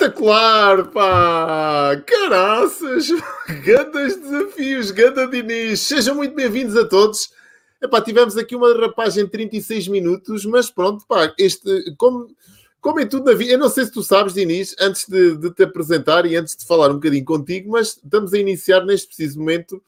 Espetacular, pá! Caraças! Grandes desafios, ganda Diniz! Sejam muito bem-vindos a todos. Epá, tivemos aqui uma derrapagem de 36 minutos, mas pronto, pá, este, como, como em tudo na vida, eu não sei se tu sabes, Diniz, antes de, de te apresentar e antes de falar um bocadinho contigo, mas estamos a iniciar neste preciso momento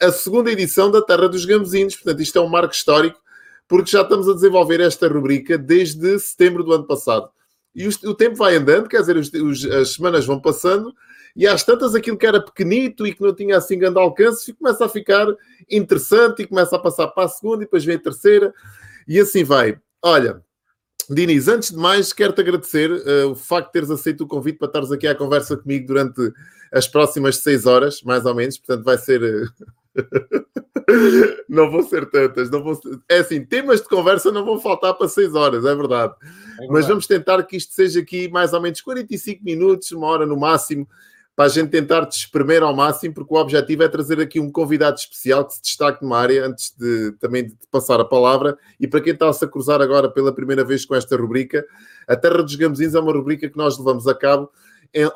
a segunda edição da Terra dos Gambuzinos. Portanto, isto é um marco histórico, porque já estamos a desenvolver esta rubrica desde setembro do ano passado. E o, o tempo vai andando, quer dizer, os, os, as semanas vão passando, e às tantas aquilo que era pequenito e que não tinha assim grande alcance começa a ficar interessante e começa a passar para a segunda e depois vem a terceira e assim vai. Olha, Diniz, antes de mais, quero-te agradecer uh, o facto de teres aceito o convite para estares aqui à conversa comigo durante as próximas seis horas, mais ou menos. Portanto, vai ser. não vão ser tantas. Não vão ser... É assim, temas de conversa não vão faltar para seis horas, é verdade. é verdade. Mas vamos tentar que isto seja aqui mais ou menos 45 minutos, uma hora no máximo, para a gente tentar te espremer ao máximo, porque o objetivo é trazer aqui um convidado especial que se destaque numa área, antes de também de passar a palavra. E para quem está-se a cruzar agora pela primeira vez com esta rubrica, a Terra dos Gambuzinos é uma rubrica que nós levamos a cabo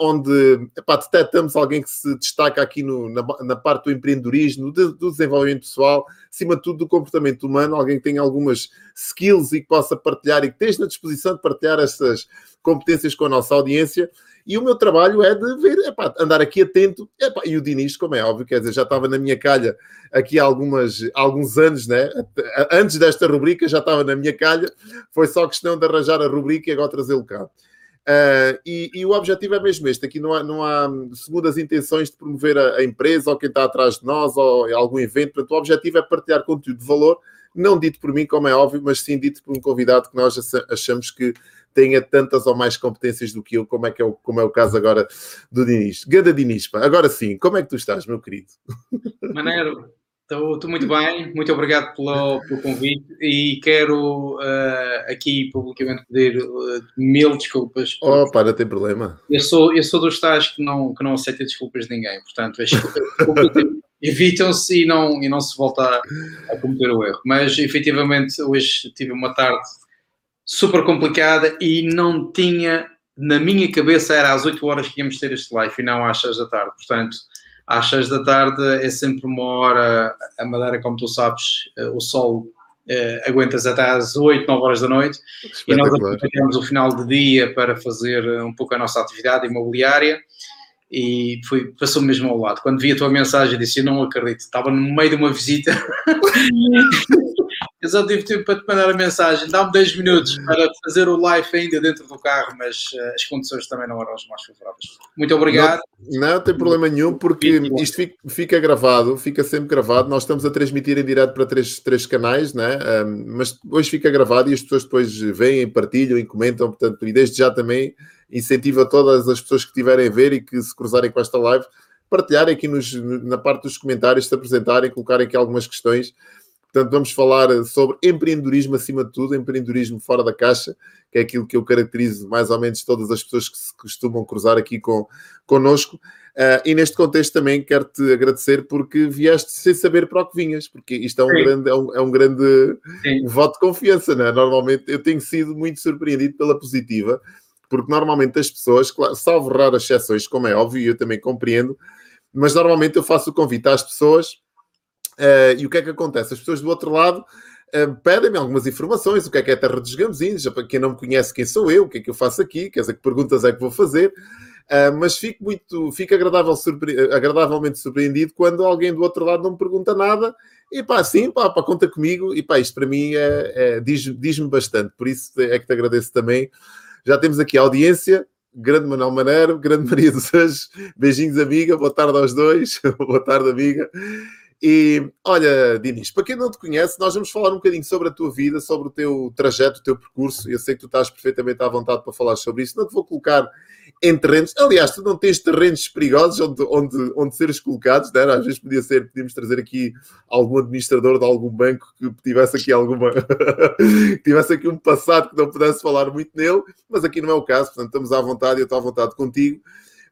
onde epá, detectamos alguém que se destaca aqui no, na, na, parte do empreendedorismo, do, desenvolvimento pessoal, acima de tudo do comportamento humano, alguém que tenha algumas skills e que possa partilhar e que esteja na disposição de partilhar essas competências com a nossa audiência. E o meu trabalho é de ver, epá, andar aqui atento. Epá, e o Diniz, como é óbvio, quer dizer, já estava na minha calha aqui há algumas, alguns anos, né? Antes desta rubrica já estava na minha calha. Foi só questão de arranjar a rubrica e agora trazê-lo cá. Uh, e, e, o objetivo é mesmo este: aqui não há, não há segundas intenções de promover a, a, empresa ou quem está atrás de nós ou algum evento. Portanto, o objetivo é partilhar conteúdo de valor, não dito por mim, como é óbvio, mas sim dito por um convidado que nós achamos que tenha tantas ou mais competências do que eu, como é, que é, o, como é o caso agora do Diniz. Ganda Diniz, pá. agora sim, como é que tu estás, meu querido? Maneiro, estou muito bem, muito obrigado pelo, pelo convite e quero uh, aqui publicamente pedir uh, mil desculpas. Oh, não tem problema. Eu sou, eu sou dos tais que não, que não aceita desculpas de ninguém, portanto, evitam-se e não, e não se volta a, a cometer o erro. Mas efetivamente hoje tive uma tarde super complicada e não tinha, na minha cabeça era às 8 horas que íamos ter este live e não às 6 da tarde. Portanto, às 6 da tarde é sempre uma hora, a Madeira, como tu sabes, eh, o sol uh, aguentas até às 8, 9 horas da noite. E nós aproveitamos o final de dia para fazer um pouco a nossa atividade imobiliária. E foi, passou mesmo ao lado. Quando vi a tua mensagem, disse: Eu não acredito, estava no meio de uma visita Eu só tive tempo para te mandar a mensagem. Dá-me 10 minutos para fazer o live ainda dentro do carro, mas uh, as condições também não eram as mais favoráveis. Muito obrigado. Não, não tem problema nenhum, porque isto fica, fica, gravado, fica sempre gravado. Nós estamos a transmitir em direto para três, três canais, né? Um, mas hoje fica gravado e as pessoas depois veem, partilham e comentam. Portanto, e desde já também incentivo a todas as pessoas que estiverem a ver e que se cruzarem com esta live partilharem aqui nos, na parte dos comentários, se apresentarem, colocarem aqui algumas questões Portanto, vamos falar sobre empreendedorismo acima de tudo, empreendedorismo fora da caixa, que é aquilo que eu caracterizo mais ou menos todas as pessoas que se costumam cruzar aqui com, connosco. Uh, e neste contexto também quero-te agradecer porque vieste sem saber para o que vinhas, porque isto é um Sim. grande, é um, é um grande voto de confiança, não é? Normalmente eu tenho sido muito surpreendido pela positiva, porque normalmente as pessoas, claro, salvo raras exceções, como é óbvio, eu também compreendo, mas normalmente eu faço o convite às pessoas Uh, e o que é que acontece? As pessoas do outro lado uh, pedem-me algumas informações, o que é que é a Terra dos Gambuzinos, para quem não me conhece quem sou eu, o que é que eu faço aqui, quer dizer, que perguntas é que vou fazer, uh, mas fico muito, fico agradável, surpre agradavelmente surpreendido quando alguém do outro lado não me pergunta nada, e pá, sim, pá, pá conta comigo, e pá, isto para mim é, é diz-me diz bastante, por isso é que te agradeço também. Já temos aqui a audiência, grande Manuel Maneiro, grande Maria dos Anjos, beijinhos amiga, boa tarde aos dois, boa tarde amiga. E olha, Dinis, para quem não te conhece, nós vamos falar um bocadinho sobre a tua vida, sobre o teu trajeto, o teu percurso. Eu sei que tu estás perfeitamente à vontade para falar sobre isso. Não te vou colocar em terrenos. Aliás, tu não tens terrenos perigosos onde, onde, onde seres colocados, né? às vezes podia ser, podíamos trazer aqui algum administrador de algum banco que tivesse aqui alguma tivesse aqui um passado que não pudesse falar muito nele, mas aqui não é o caso, portanto estamos à vontade eu estou à vontade contigo.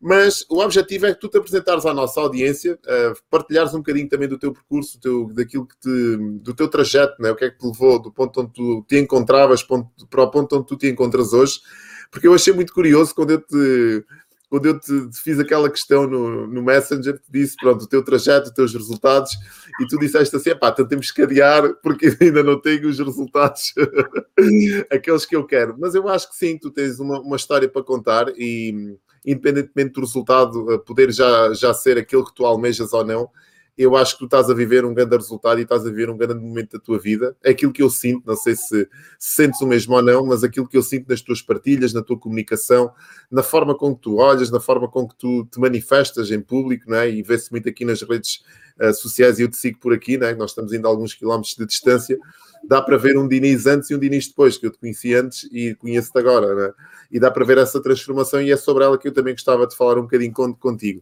Mas o objetivo é que tu te apresentares à nossa audiência, uh, partilhares um bocadinho também do teu percurso, do teu, daquilo que te, do teu trajeto, né? o que é que te levou do ponto onde tu te encontravas para o ponto onde tu te encontras hoje, porque eu achei muito curioso quando eu te quando eu te, te, fiz aquela questão no, no Messenger, te disse, pronto, o teu trajeto, os teus resultados, e tu disseste assim, pá, então temos que adiar, porque ainda não tenho os resultados, aqueles que eu quero. Mas eu acho que sim, tu tens uma, uma história para contar e, independentemente do resultado, eh, poder já, já ser aquele que tu almejas ou não, eu acho que tu estás a viver um grande resultado e estás a viver um grande momento da tua vida. É aquilo que eu sinto, não sei se, se sentes o mesmo ou não, mas aquilo que eu sinto nas tuas partilhas, na tua comunicação, na forma com que tu olhas, na forma com que tu te manifestas em público, não é? e vê-se muito aqui nas redes uh, sociais, e eu te sigo por aqui, não é? nós estamos ainda a alguns quilómetros de distância, dá para ver um Diniz antes e um Diniz depois, que eu te conheci antes e conheço-te agora, não é? e dá para ver essa transformação, e é sobre ela que eu também gostava de falar um bocadinho contigo.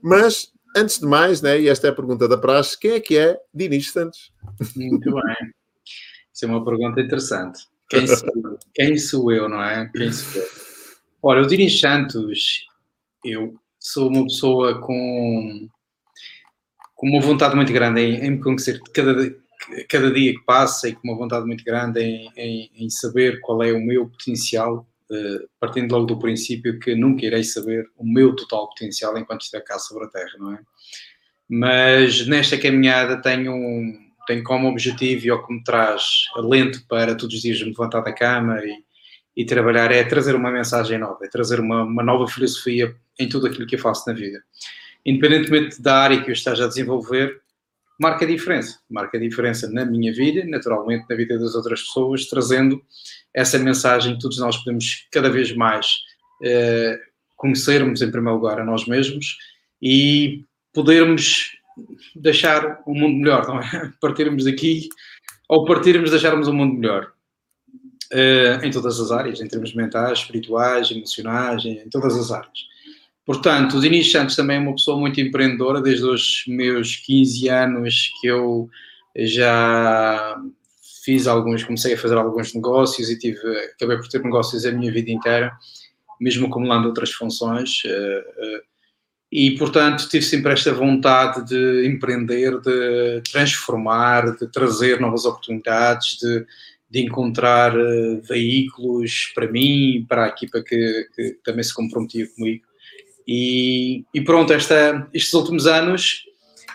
Mas antes de mais, né, e esta é a pergunta da praxe, quem é que é Dinis Santos? Muito bem. Isso é uma pergunta interessante. Quem sou, quem sou eu, não é? Quem sou eu? Olha, o Dinis Santos, eu sou uma pessoa com, com uma vontade muito grande em, me conhecer cada, cada dia que passa e com uma vontade muito grande em, em, em saber qual é o meu potencial partindo logo do princípio que nunca irei saber o meu total potencial enquanto estiver cá sobre a Terra, não é? Mas nesta caminhada tenho, tenho como objetivo e ao que me traz alento para todos os dias me levantar da cama e, e trabalhar é trazer uma mensagem nova, é trazer uma, uma nova filosofia em tudo aquilo que eu faço na vida. Independentemente da área que eu esteja a desenvolver, marca a diferença. Marca a diferença na minha vida, naturalmente na vida das outras pessoas, trazendo essa mensagem que todos nós podemos cada vez mais eh, conhecermos, em primeiro lugar, a nós mesmos e podermos deixar um mundo melhor, não é? Partirmos daqui ou partirmos deixarmos um mundo melhor. Eh, em todas as áreas, em termos mentais, espirituais, emocionais, em, em todas as áreas. Portanto, o Dinis Santos também é uma pessoa muito empreendedora, desde os meus 15 anos que eu já fiz alguns, comecei a fazer alguns negócios e tive, acabei por ter negócios a minha vida inteira, mesmo acumulando outras funções. Eh, eh, e, portanto, tive sempre esta vontade de empreender, de transformar, de trazer novas oportunidades, de, de encontrar eh, veículos para mim, para a equipa que, que também se comprometia comigo e, e pronto, esta, estes últimos anos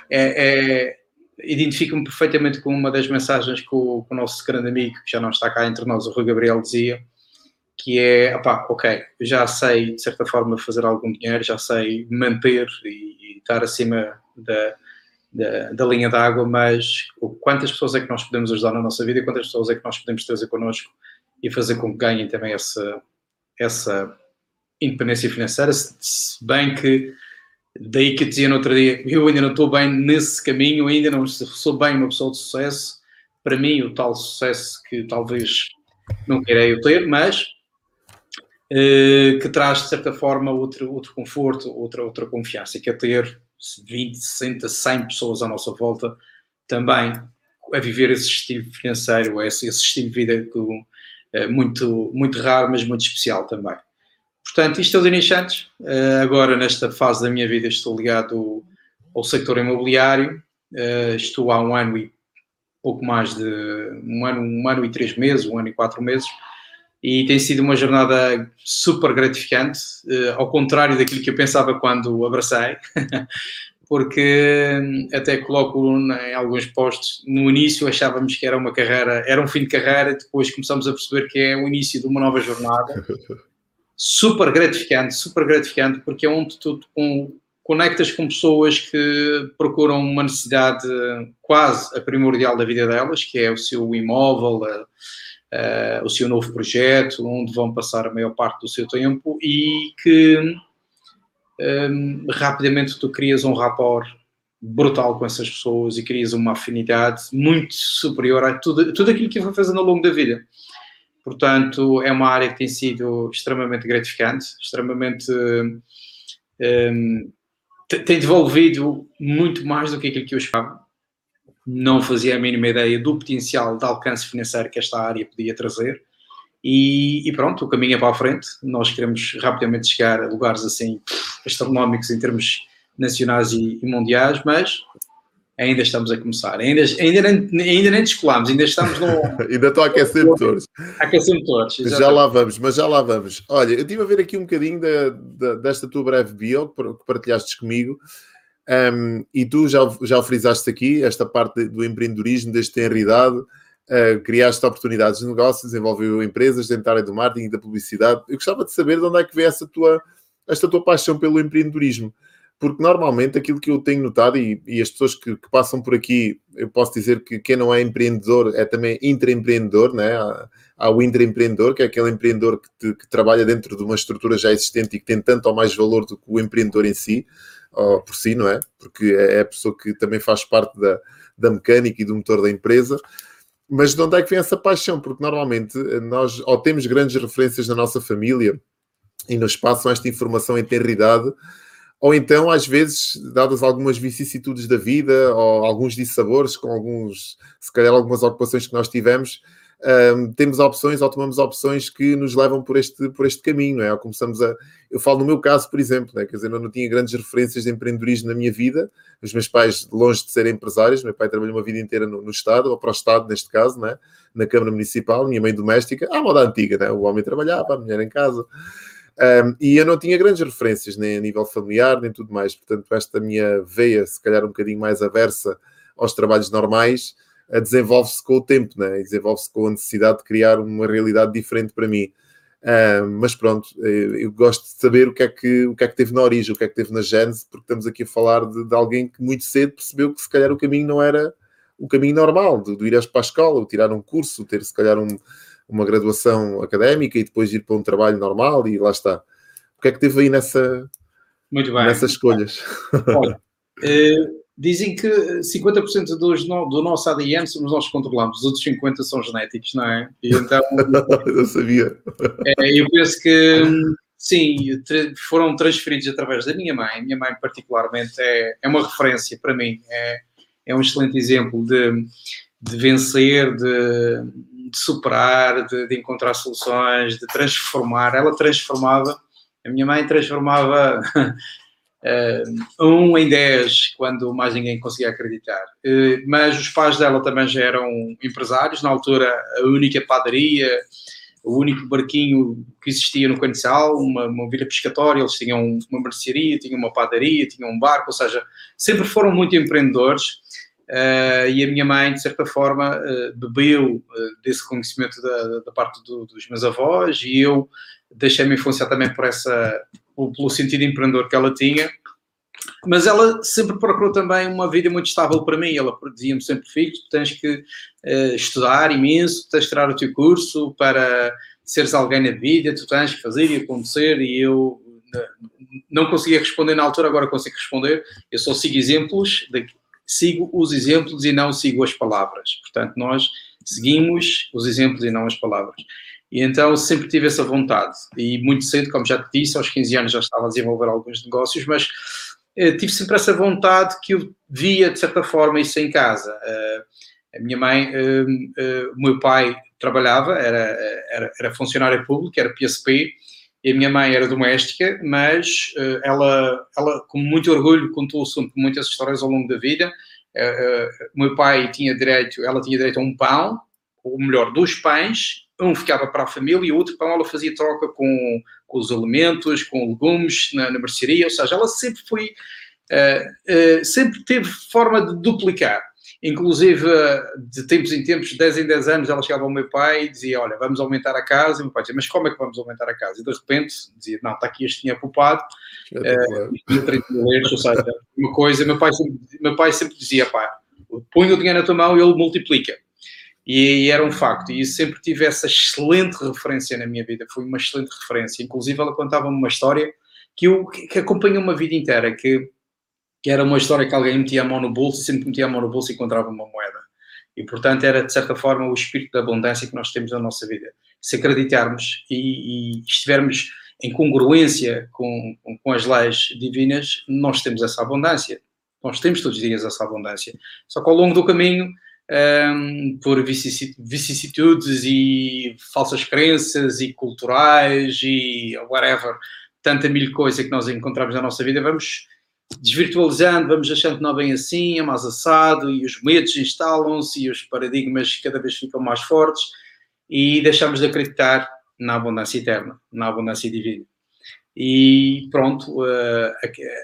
é, é, identifico-me perfeitamente com uma das mensagens que o, que o, nosso grande amigo, que já não está cá entre nós, o Rui Gabriel, dizia, que é, opá, ok, já sei de certa forma fazer algum dinheiro, já sei manter e, e estar acima da, da, da linha d'água, mas quantas pessoas é que nós podemos ajudar na nossa vida e quantas pessoas é que nós podemos trazer connosco e fazer com que ganhem também essa, essa independência financeira, se bem que daí que eu dizia no outro dia, eu ainda não estou bem nesse caminho, ainda não sou bem uma pessoa de sucesso, para mim o tal sucesso que talvez não queira ter, mas uh, que traz de certa forma outro, outro conforto, outra, outra confiança, que é ter 20, 60, 100 pessoas à nossa volta também a viver esse estilo financeiro, esse, esse estilo de vida que, uh, muito, muito raro, mas muito especial também. Portanto, isto é o Dinis Santos. Uh, agora, nesta fase da minha vida, estou ligado ao setor imobiliário. Uh, estou há um ano e pouco mais de um ano, um ano e três meses, um ano e quatro meses, e tem sido uma jornada super gratificante, uh, ao contrário daquilo que eu pensava quando abracei, porque hum, até coloco em alguns postos, no início achávamos que era uma carreira, era um fim de carreira, depois começamos a perceber que é o início de uma nova jornada. super gratificante, super gratificante, porque é onde tu com, conectas com pessoas que procuram uma necessidade quase a primordial da vida delas, que é o seu imóvel, a, a, o seu novo projeto, onde vão passar a maior parte do seu tempo e que um, rapidamente tu crias um rapport brutal com essas pessoas e crias uma afinidade muito superior a tudo, tudo aquilo que vou fazendo ao longo da vida. Portanto, é uma área que tem sido extremamente gratificante, extremamente. Um, tem devolvido muito mais do que aquilo que eu esperava. Não fazia a mínima ideia do potencial de alcance financeiro que esta área podia trazer. E, e, pronto, o caminho é para a frente. Nós queremos rapidamente chegar a lugares assim astronómicos em termos nacionais e, e mundiais, mas ainda estamos a começar. Ainda, ainda, nem, ainda nem descolamos, ainda estamos no. ainda estou a aquecer motores. Aquecer motores. Já lá vamos, mas já lá vamos. Olha, eu estive a ver aqui um bocadinho da, da, desta tua breve bio que partilhaste comigo. Um, e tu já, já frisaste aqui, esta parte do empreendedorismo, desde ter idade, uh, criaste oportunidades de negócio, desenvolveu empresas dentro da área do marketing e da publicidade. Eu gostava de saber de onde é que vem essa tua, esta tua paixão pelo empreendedorismo porque normalmente aquilo que eu tenho notado, e, e as pessoas que, que, passam por aqui, eu posso dizer que quem não é empreendedor é também intraempreendedor, né? há, há o intraempreendedor, que é aquele empreendedor que, te, que, trabalha dentro de uma estrutura já existente e que tem tanto ou mais valor do que o empreendedor em si, ou por si, não é? Porque é, é a pessoa que também faz parte da, da mecânica e do motor da empresa. Mas de onde é que vem essa paixão? Porque normalmente nós ou temos grandes referências na nossa família e nos passam esta informação em tenridade, ou então, às vezes, dadas algumas vicissitudes da vida, ou alguns dissabores, com alguns, se calhar, algumas ocupações que nós tivemos, um, temos opções ou tomamos opções que nos levam por este, por este caminho, é? Ou começamos a. Eu falo no meu caso, por exemplo, né? quer dizer, eu não tinha grandes referências de empreendedorismo na minha vida, os meus pais, longe de serem empresários, meu pai trabalhou uma vida inteira no, no Estado, ou para o Estado, neste caso, né? na Câmara Municipal, minha mãe doméstica, à moda antiga, né? o homem trabalhava, a mulher em casa. Um, e eu não tinha grandes referências, nem a nível familiar, nem tudo mais. Portanto, esta minha veia, se calhar um bocadinho mais aversa aos trabalhos normais, desenvolve-se com o tempo, né? desenvolve-se com a necessidade de criar uma realidade diferente para mim. mas pronto, eh, eu gosto de saber o que, é que, o que é que teve na origem, o que é que teve na gênese, porque estamos aqui a falar de, de alguém que muito cedo percebeu que se calhar o caminho não era o caminho normal, de ir para a escola, tirar um curso, ter se calhar um, uma graduação académica e depois ir para um trabalho normal e lá está. O que é que teve aí nessa, nessas escolhas? Olha, eh, dizem que 50% dos no, do nosso ADN somos nós que controlamos, os outros 50% são genéticos, não é? E então, eu sabia. É, eu penso que sim, foram transferidos através da minha mãe. Minha mãe, particularmente, é, é uma referência para mim, é, é um excelente exemplo de, de vencer, de, de superar, de, de, encontrar soluções, de transformar. Ela transformava, a minha mãe transformava uh, um em dez, quando mais ninguém conseguia acreditar. Uh, mas os pais dela também já eram empresários, na altura a única padaria, o único barquinho que existia no Canissal, uma, uma vila pescatória, eles tinham uma mercearia, tinham uma padaria, tinham um barco, ou seja, sempre foram muito empreendedores Uh, e a minha mãe, de certa forma, uh, bebeu uh, desse conhecimento da, da parte do, dos meus avós e eu deixei-me influenciar também por essa, pelo sentido empreendedor que ela tinha. Mas ela sempre procurou também uma vida muito estável para mim. Ela dizia-me sempre: Filho, tens que estudar imenso, tens que tirar o teu curso para seres alguém na vida, tu tens que fazer e acontecer. E eu não conseguia responder na altura, agora consigo responder. Eu só sigo exemplos sigo os exemplos e não sigo as palavras. Portanto, nós seguimos os exemplos e não as palavras. E então sempre tive essa vontade. E muito cedo, como já te disse, aos 15 anos já estava a desenvolver alguns negócios, mas eh, tive sempre essa vontade que eu via, de certa forma, isso em casa. Uh, a minha mãe, uh, uh, o meu pai trabalhava, era, era, era funcionário público, era PSP, e a minha mãe era doméstica, mas uh, ela, ela, com muito orgulho, contou sempre muitas histórias ao longo da vida. Uh, uh, meu pai tinha direito, ela tinha direito a um pão, ou melhor, dois pães, um ficava para a família e o outro pão ela fazia troca com, com os alimentos, com legumes na, na mercearia, ou seja, ela sempre foi, sempre teve forma de duplicar. Inclusive, de tempos em tempos, de 10 em 10 anos, ela chegava ao meu pai e dizia: Olha, vamos aumentar a casa. E o meu pai dizia: Mas como é que vamos aumentar a casa? E de repente dizia: Não, está aqui este dinheiro poupado, uh, e 30 mil euros. Ou seja, uma coisa, meu pai sempre, meu pai sempre dizia: Pá, põe o dinheiro na tua mão e ele multiplica. E, e, era um facto, e sempre tive essa excelente referência na minha vida, foi uma excelente referência. Inclusive, ela contava-me uma história que, eu, que acompanhou uma vida inteira, que que era uma história que alguém metia a mão no bolso sempre que metia a mão no bolso encontrava uma moeda. E, portanto, era, de certa forma, o espírito da abundância que nós temos na nossa vida. Se acreditarmos e, e estivermos em congruência com, com, as leis divinas, nós temos essa abundância. Nós temos todos os dias essa abundância. Só que ao longo do caminho, um, por vicissitudes e falsas crenças e culturais e whatever, tanta mil coisa que nós encontramos na nossa vida, vamos desvirtualizando, vamos achando que não é bem assim, é mais assado, e os medos instalam-se e os paradigmas cada vez ficam mais fortes, e deixamos de acreditar na abundância eterna, na abundância divina. E pronto, uh,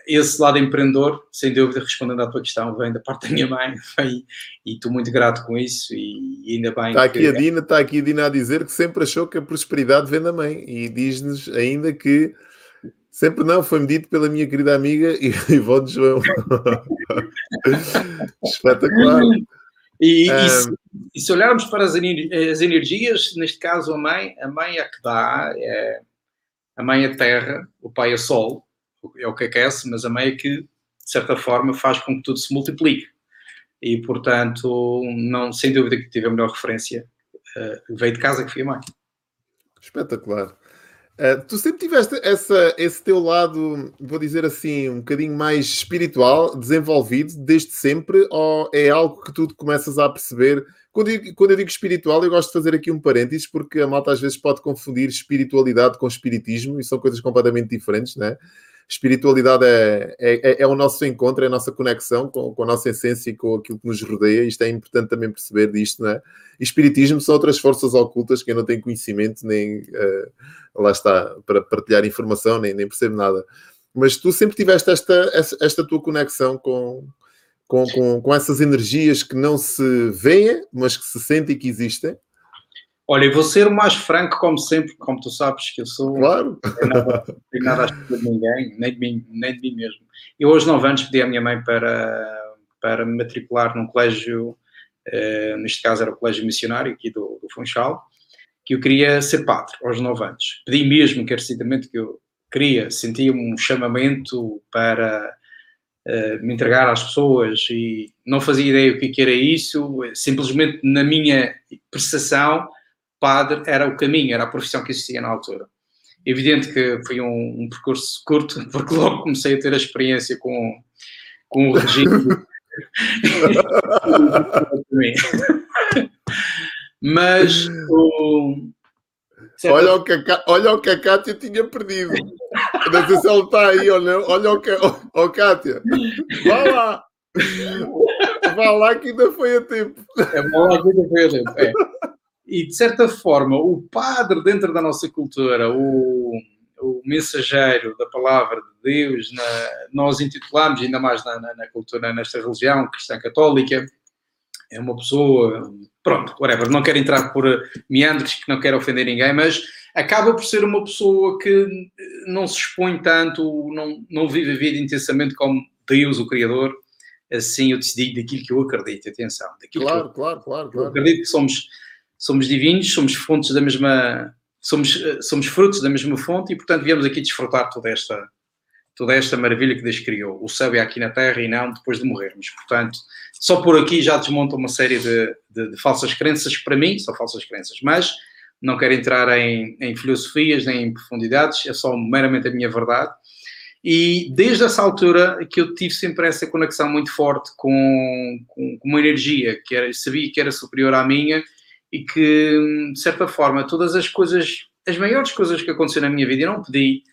esse lado empreendedor, sem dúvida, respondendo à tua questão, vem da parte da minha mãe vem, e estou muito grato com isso e, ainda bem. Está aqui que... a Dina, está aqui a Dina a dizer que sempre achou que a prosperidade vem da mãe e diz-nos ainda que sempre não, foi-me dito pela minha querida amiga Ivone João. Espetacular. E, e, se, e, se, olharmos para as, as, energias, neste caso a mãe, a mãe é que dá, é, a mãe é terra, o pai é sol, é o que aquece, mas a mãe é que, de certa forma, faz com que tudo se multiplique. E, portanto, não, sem dúvida que tive a melhor referência. Uh, veio de casa que fui a mãe. Espetacular. Uh, tu sempre tiveste essa, esse teu lado, vou dizer assim, um bocadinho mais espiritual, desenvolvido desde sempre, ou é algo que tu começas a perceber quando eu, quando eu digo espiritual, eu gosto de fazer aqui um parênteses, porque a malta às vezes pode confundir espiritualidade com espiritismo e são coisas completamente diferentes, né? Espiritualidade é, é, é o nosso encontro, é a nossa conexão com, com, a nossa essência e com aquilo que nos rodeia. Isto é importante também perceber disto, né? E espiritismo são outras forças ocultas que eu não tenho conhecimento, nem uh, lá está, para partilhar informação, nem, nem percebo nada. Mas tu sempre tiveste esta, esta tua conexão com, com, com, com essas energias que não se veem, mas que se sentem que existem? Olha, eu vou ser o mais franco, como sempre, como tu sabes que eu sou. Claro. Não tenho nada, a espera de ninguém, nem de, mim, nem de mim mesmo. Eu, aos 9 anos, pedi à minha mãe para, para me matricular num colégio, eh, neste caso era o Colégio Missionário, aqui do, do Funchal, que eu queria ser padre, aos 9 anos. Pedi mesmo, encarecidamente, que eu queria, sentia um chamamento para uh, me entregar às pessoas e não fazia ideia o que, era isso, simplesmente na minha percepção, padre era o caminho, era a profissão que existia na altura. Evidente que foi um, um percurso curto, porque logo comecei a ter a experiência com, com o regime. Mas o, Olha o, que a, olha o que a Kátia tinha perdido. Não sei se ele está aí ou não. Olha o que. Oh, Kátia, vá lá. Vá lá que ainda foi a tempo. É, vá lá que ainda foi a tempo. É. E de certa forma, o padre dentro da nossa cultura, o, o mensageiro da palavra de Deus, na, nós intitulamos, ainda mais na, na, na cultura, nesta religião cristã católica, é uma pessoa, pronto, whatever, não quero entrar por meandros que não quero ofender ninguém, mas acaba por ser uma pessoa que não se expõe tanto, não, não vive a vida intensamente como Deus, o Criador. Assim eu decidi daquilo que eu acredito, atenção. Daquilo claro, eu, claro, claro, claro. Eu acredito que somos, somos divinos, somos fontes da mesma, somos, somos frutos da mesma fonte e, portanto, viemos aqui desfrutar toda esta, toda esta maravilha que Deus criou. O céu é aqui na terra e não depois de morrermos. Portanto, só por aqui já desmonta uma série de, de, de, falsas crenças, para mim são falsas crenças, mas não quero entrar em, em, filosofias nem em profundidades, é só meramente a minha verdade. E desde essa altura que eu tive sempre essa conexão muito forte com, com, com uma energia que era, sabia que era superior à minha e que, de certa forma, todas as coisas, as maiores coisas que aconteceram na minha vida, eu não pedi,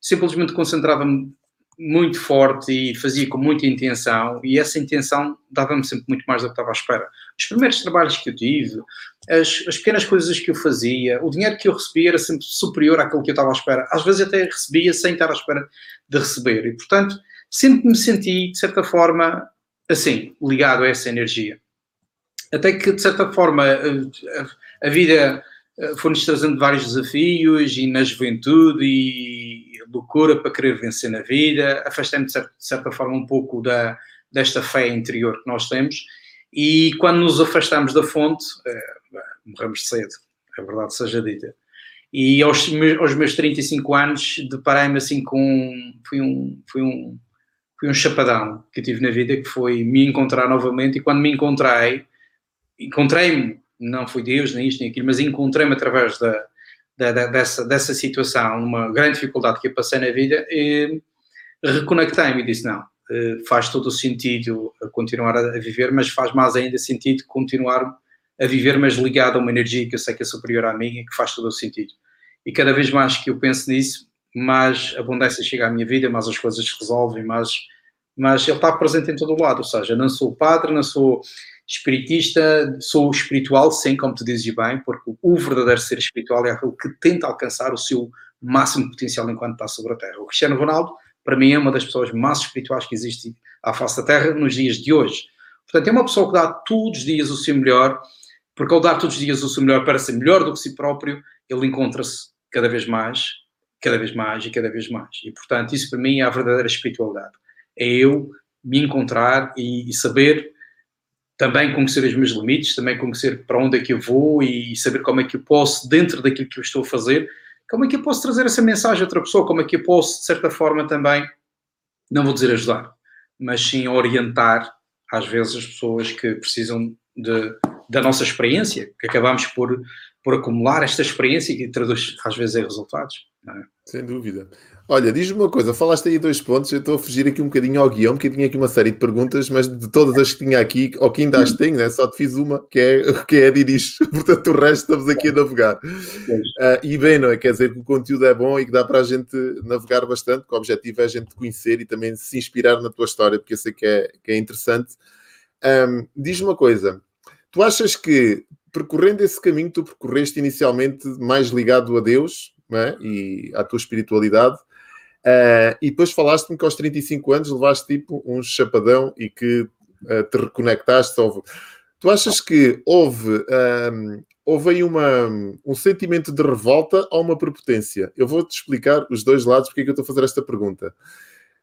simplesmente concentrava-me muito forte e fazia com muita intenção, e essa intenção dava-me sempre muito mais do que estava à espera. Os primeiros trabalhos que eu tive, as, as, pequenas coisas que eu fazia, o dinheiro que eu recebia era sempre superior àquilo que eu estava à espera. Às vezes até recebia sem estar à espera de receber, e portanto sempre me senti, de certa forma, assim, ligado a essa energia. Até que, de certa forma, a, vida eh, foi-nos trazendo vários desafios e na juventude e loucura para querer vencer na vida, afastando de de certa forma um pouco da, desta fé interior que nós temos e quando nos afastamos da fonte, é, morremos cedo, a verdade seja dita. E aos, aos meus 35 anos deparei-me assim com. Foi um, foi, um, foi um chapadão que tive na vida, que foi me encontrar novamente. E quando me encontrei, encontrei-me, não foi Deus, nem isto nem aquilo, mas encontrei-me através da, da, da, dessa, dessa situação, uma grande dificuldade que eu passei na vida, e reconectei-me e disse: não, eh, faz todo o sentido continuar a viver, mas faz mais ainda sentido continuar a viver, mas ligado a uma energia que eu sei que é superior à minha e que faz todo o sentido. E cada vez mais que eu penso nisso, mais abundância chega à minha vida, mais as coisas se resolvem, mais mas ele está presente em todo o lado, ou seja, não sou padre, não sou espiritista, sou espiritual, sim, como tu dizes bem, porque o verdadeiro ser espiritual é aquele que tenta alcançar o seu máximo potencial enquanto está sobre a Terra. O Cristiano Ronaldo, para mim, é uma das pessoas mais espirituais que existe à face da Terra nos dias de hoje. Portanto, é uma pessoa que dá todos os dias o seu melhor, porque ao dar todos os dias o seu melhor para ser melhor do que si próprio, ele encontra-se cada vez mais, cada vez mais e cada vez mais. E, portanto, isso para mim é a verdadeira espiritualidade. É eu me encontrar e, e saber também conhecer os meus limites, também conhecer para onde é que eu vou e saber como é que eu posso, dentro daquilo que eu estou a fazer, como é que eu posso trazer essa mensagem a outra pessoa, como é que eu posso, de certa forma, também, não vou dizer ajudar, mas sim orientar, às vezes, as pessoas que precisam de, da nossa experiência, que acabamos por, por acumular esta experiência e traduz, às vezes, em resultados. É? Sem dúvida. Olha, diz-me uma coisa, falaste aí dois pontos, eu estou a fugir aqui um bocadinho ao guião, porque eu tinha aqui uma série de perguntas, mas de todas as que tinha aqui, ou que ainda as tenho, né, só te fiz uma, que é, que é dirige, portanto o resto estamos aqui a navegar. Uh, e bem, não é? Quer dizer que o conteúdo é bom e que dá para a gente navegar bastante, que o objetivo é a gente conhecer e também se inspirar na tua história, porque eu sei que é, que é interessante. Um, diz-me uma coisa, tu achas que percorrendo esse caminho que tu percorreste inicialmente mais ligado a Deus é? e à tua espiritualidade, Uh, e depois falaste-me que aos 35 anos levaste tipo um chapadão e que uh, te reconectaste. Houve... Tu achas que houve, um, houve aí uma, um sentimento de revolta ou uma prepotência? Eu vou-te explicar os dois lados porque é que eu estou a fazer esta pergunta.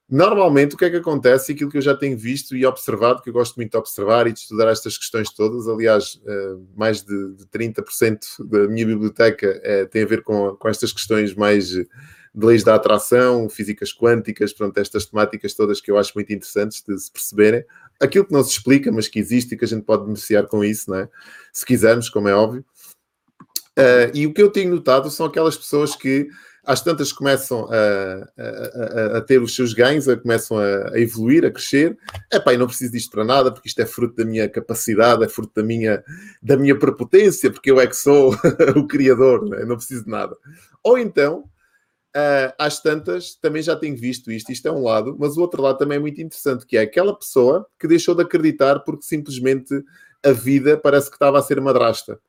Normalmente, o que é que acontece? Aquilo que eu já tenho visto e observado, que eu gosto muito de observar e de estudar estas questões todas, aliás, mais de, de 30% da minha biblioteca eh, tem a ver com, com estas questões mais de leis da atração, físicas quânticas, pronto, estas temáticas todas que eu acho muito interessantes de se perceberem. Aquilo que não se explica, mas que existe e que a gente pode beneficiar com isso, não é? Se quisermos, como é óbvio. Uh, e o que eu tenho notado são aquelas pessoas que às tantas começam a, a, a, ter os seus ganhos, a, começam a, evoluir, a crescer. Epá, e não preciso disto para nada, porque isto é fruto da minha capacidade, é fruto da minha, da minha prepotência, porque eu é que sou o criador, é? não preciso de nada. Ou então, uh, às tantas, também já tenho visto isto, isto é um lado, mas o outro lado também é muito interessante, que é aquela pessoa que deixou de acreditar porque simplesmente a vida parece que estava a ser madrasta.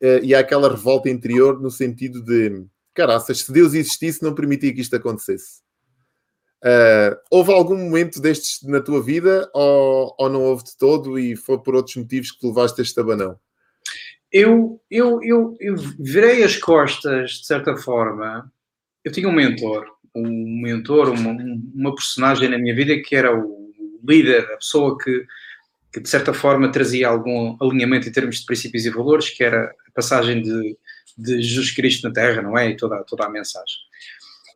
Uh, e há aquela revolta interior no sentido de, caraças, se Deus existisse, não permitia que isto acontecesse. Uh, houve algum momento destes na tua vida ou, ou não houve de todo e foi por outros motivos que tu levaste este abanão? Eu, eu, eu, eu virei as costas, de certa forma, eu tinha um mentor, um mentor, uma, uma personagem na minha vida que era o líder, a pessoa que, que de certa forma trazia algum alinhamento em termos de princípios e valores, que era a passagem de, de Jesus Cristo na Terra, não é? E toda, toda a mensagem.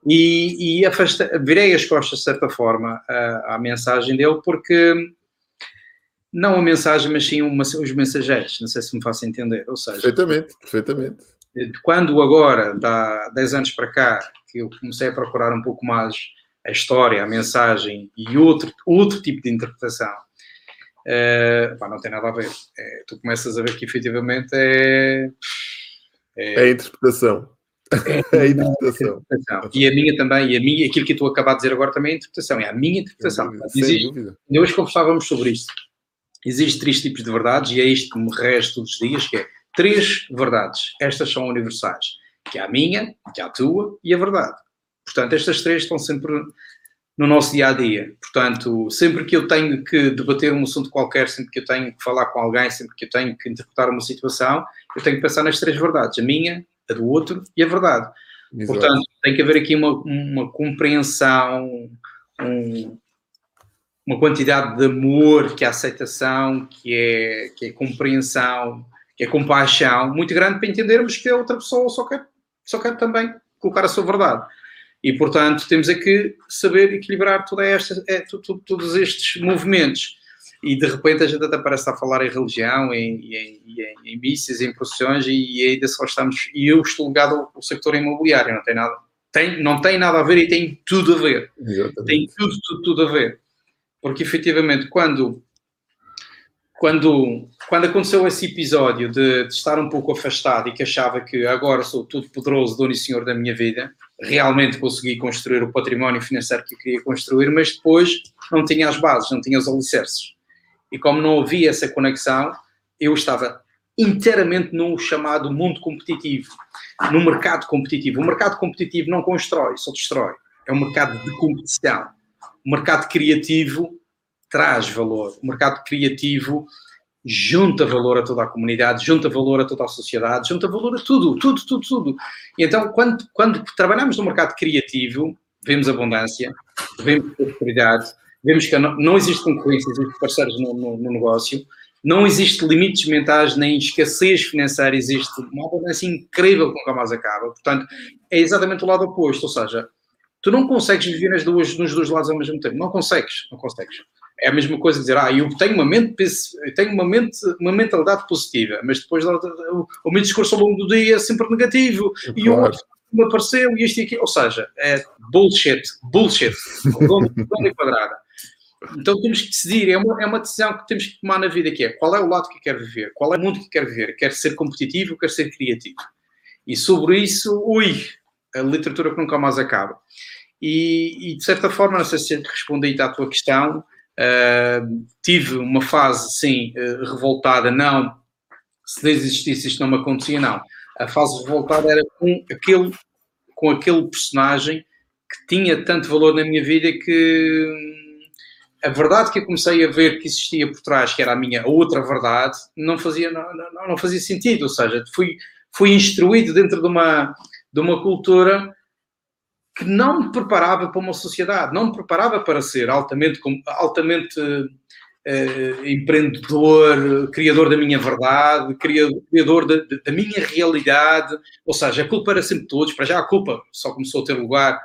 E, e afasta, virei as costas, de certa forma, à, à, mensagem dele, porque não a mensagem, mas sim uma, os mensageiros, não sei se me faço entender. Ou seja, perfeitamente, perfeitamente. Quando agora, dá 10 anos para cá, que eu comecei a procurar um pouco mais a história, a mensagem e outro, outro tipo de interpretação, uh, pá, não tem nada a ver. É, tu começas a ver que efetivamente é. É, é a interpretação. É, a interpretação. E a minha também, e a minha, aquilo que eu estou a acabar de dizer agora também é a interpretação, é a minha interpretação. Dúvida, Existe. Hoje conversávamos sobre isto. Existem três tipos de verdades e é isto que me resta todos os dias, que é três verdades. Estas são universais que é a minha, que é a tua e a verdade. Portanto, estas três estão sempre no nosso dia a dia. Portanto, sempre que eu tenho que debater um assunto qualquer, sempre que eu tenho que falar com alguém, sempre que eu tenho que interpretar uma situação, eu tenho que pensar nas três verdades: a minha, a do outro e a verdade. Exato. Portanto, tem que haver aqui uma, uma compreensão, um, uma quantidade de amor, que é aceitação, que é, que é compreensão, que é compaixão muito grande para entendermos que a outra pessoa só quer só quero também colocar a sua verdade. E, portanto, temos é saber equilibrar toda esta, é, todos estes movimentos. E, de repente, a gente até parece estar a falar em religião, em, em, em, em missas, em procissões, e, e ainda só estamos... E eu estou ligado ao sector imobiliário, não tem nada... Tem, não tem nada a ver e tem tudo a ver. Exatamente. Tem tudo, tudo, tudo a ver. Porque, efetivamente, quando quando, quando aconteceu esse episódio de, de, estar um pouco afastado e que achava que agora sou todo poderoso, dono e senhor da minha vida, realmente consegui construir o património financeiro que eu queria construir, mas depois não tinha as bases, não tinha os alicerces. E como não havia essa conexão, eu estava inteiramente no chamado mundo competitivo, no mercado competitivo. O mercado competitivo não constrói, só destrói. É um mercado de competição. O mercado criativo traz valor. O mercado criativo junta valor a toda a comunidade, junta valor a toda a sociedade, junta valor a tudo, tudo, tudo, tudo. E então, quando, quando trabalhamos no mercado criativo, vemos abundância, vemos prosperidade, vemos que não, existe concorrência, existem parceiros no, no, no, negócio, não existe limites mentais nem escassez financeira, existe uma abundância incrível que nunca mais acaba. Portanto, é exatamente o lado oposto, ou seja, tu não consegues viver nas duas, nos dois lados ao mesmo tempo, não consegues, não consegues. É a mesma coisa dizer, ah, eu tenho uma mente, tenho uma mente, uma mentalidade positiva, mas depois o, o meu discurso ao longo do dia é sempre negativo claro. e o outro me apareceu e isto e aqui, ou seja, é bullshit, bullshit, redonda quadrada. Então temos que decidir, é uma, é uma decisão que temos que tomar na vida, que é qual é o lado que quer viver, qual é o mundo que quer viver, quer ser competitivo, quer ser criativo. E sobre isso, ui, a literatura que nunca mais acaba. E, e de certa forma, não sei se respondi à tua questão, Uh, tive uma fase, sim, uh, revoltada, não, se não existisse isto não me acontecia, não. A fase revoltada era com aquele, com aquele personagem que tinha tanto valor na minha vida que hum, a verdade que eu comecei a ver que existia por trás, que era a minha outra verdade, não fazia, não, não, não fazia sentido. Ou seja, fui, fui instruído dentro de uma, de uma cultura que não me preparava para uma sociedade, não me preparava para ser altamente, altamente uh, empreendedor, criador da minha verdade, criador da, da, minha realidade. Ou seja, a culpa era sempre todos. Para já a culpa só começou a ter lugar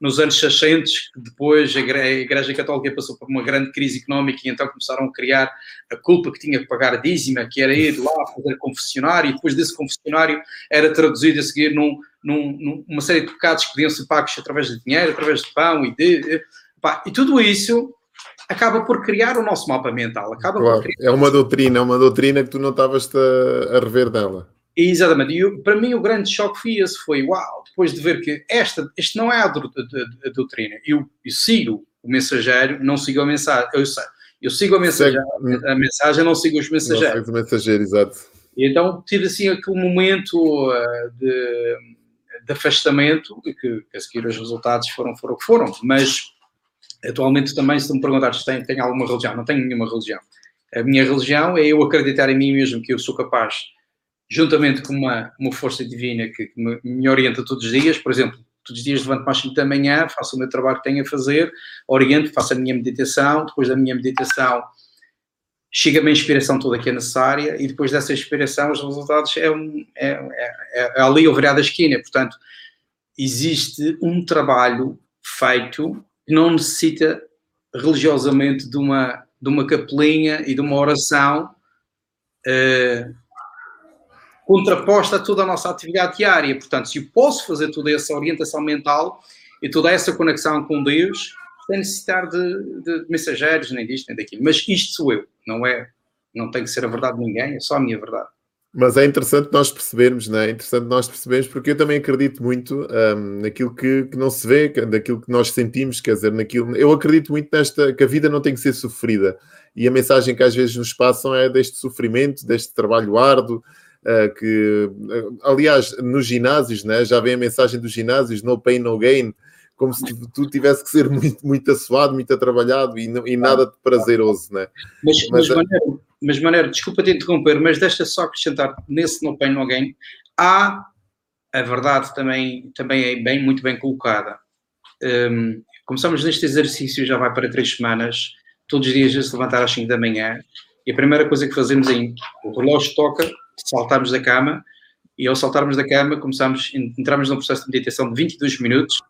nos anos 60, que depois a Igreja Católica passou por uma grande crise económica e então começaram a criar a culpa que tinha que pagar a dízima, que era ir lá fazer confessionário, e depois desse confessionário era traduzido a seguir num num, numa série de pecados que podiam ser pagos através de dinheiro, através de pão e de. Pá, e tudo isso acaba por criar o nosso mapa mental. Acaba claro, criar... É uma doutrina, é uma doutrina que tu não estavas a, rever dela. Exatamente. E para mim o grande choque foi esse, foi uau, depois de ver que esta, este não é a, doutrina. Eu, eu, sigo o mensageiro, não sigo a mensagem. Eu sei. Eu sigo a mensagem, a mensagem, não sigo os mensageiros. Não o mensageiro, exato. E então tive assim aquele momento uh, de de afastamento que, que a seguir os resultados foram, foram o que foram. Mas atualmente também, se me perguntares se tenho, tenho alguma religião, não tenho nenhuma religião. A minha religião é eu acreditar em mim mesmo que eu sou capaz, juntamente com uma, uma força divina que, que me, orienta todos os dias, por exemplo, todos os dias levanto mais 5 da manhã, faço o meu trabalho que tenho a fazer, oriento, faço a minha meditação, depois da minha meditação chega-me a inspiração toda que é necessária e depois dessa inspiração os resultados é, um, é, é, é ali o virado da esquina. Portanto, existe um trabalho feito que não necessita religiosamente de uma, de uma capelinha e de uma oração uh, contraposta a toda a nossa atividade diária. Portanto, se eu posso fazer toda essa orientação mental e toda essa conexão com Deus, sem necessitar de, de, mensageiros, nem disto, nem daquilo. Mas isto sou eu, não é? Não tem que ser a verdade de ninguém, é só a minha verdade. Mas é interessante nós percebermos, não é? É interessante nós percebermos, porque eu também acredito muito um, naquilo que, que, não se vê, naquilo que nós sentimos, quer dizer, naquilo. Eu acredito muito nesta que a vida não tem que ser sofrida. E a mensagem que às vezes nos passam é deste sofrimento, deste trabalho árduo, que, aliás, nos ginásios, né, já vem a mensagem dos ginásios, no pain, no gain como se tu tivesse que ser muito, muito assoado, muito atrabalhado e, e nada de prazeroso, né? Mas, mas, mas, Manero, mas Manero, desculpa te interromper, mas deixa só acrescentar nesse No Pain No Gain, há a verdade também, também é bem, muito bem colocada. Um, começamos neste exercício, já vai para três semanas, todos os dias a se levantar às 5 da manhã, e a primeira coisa que fazemos é, o relógio toca, saltamos da cama, e ao saltarmos da cama, começamos, entramos num processo de meditação de 22 minutos,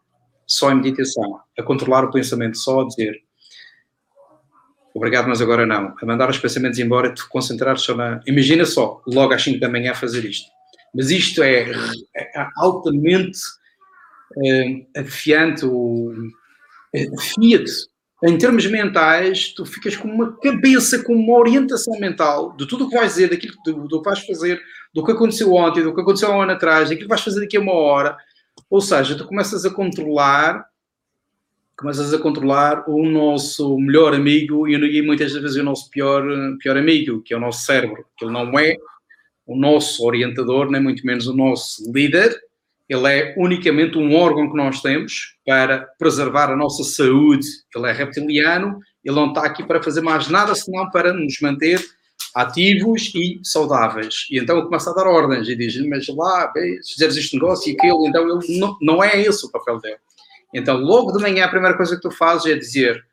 só em meditação, a controlar o pensamento, só a dizer obrigado, mas agora não, a mandar os pensamentos embora, te concentrar só na. Imagina só, logo às 5 da manhã fazer isto. Mas isto é, é altamente é, afiante, afia-te, em termos mentais, tu ficas com uma cabeça, com uma orientação mental de tudo o que vais dizer, daquilo do, do que vais fazer, do que aconteceu ontem, do que aconteceu há um ano atrás, daquilo que vais fazer daqui a uma hora. Ou seja, tu começas a controlar, começas a controlar o nosso melhor amigo e, muitas vezes o nosso pior, pior amigo, que é o nosso cérebro, que ele não é o nosso orientador, nem muito menos o nosso líder, ele é unicamente um órgão que nós temos para preservar a nossa saúde. Ele é reptiliano, ele não está aqui para fazer mais nada senão para nos manter ativos e saudáveis. E então ele começa a dar ordens e diz: Mas lá, se fizeres este negócio e aquilo, então ele não, não é esse o papel dele. Então, logo de manhã, a primeira coisa que tu fazes é dizer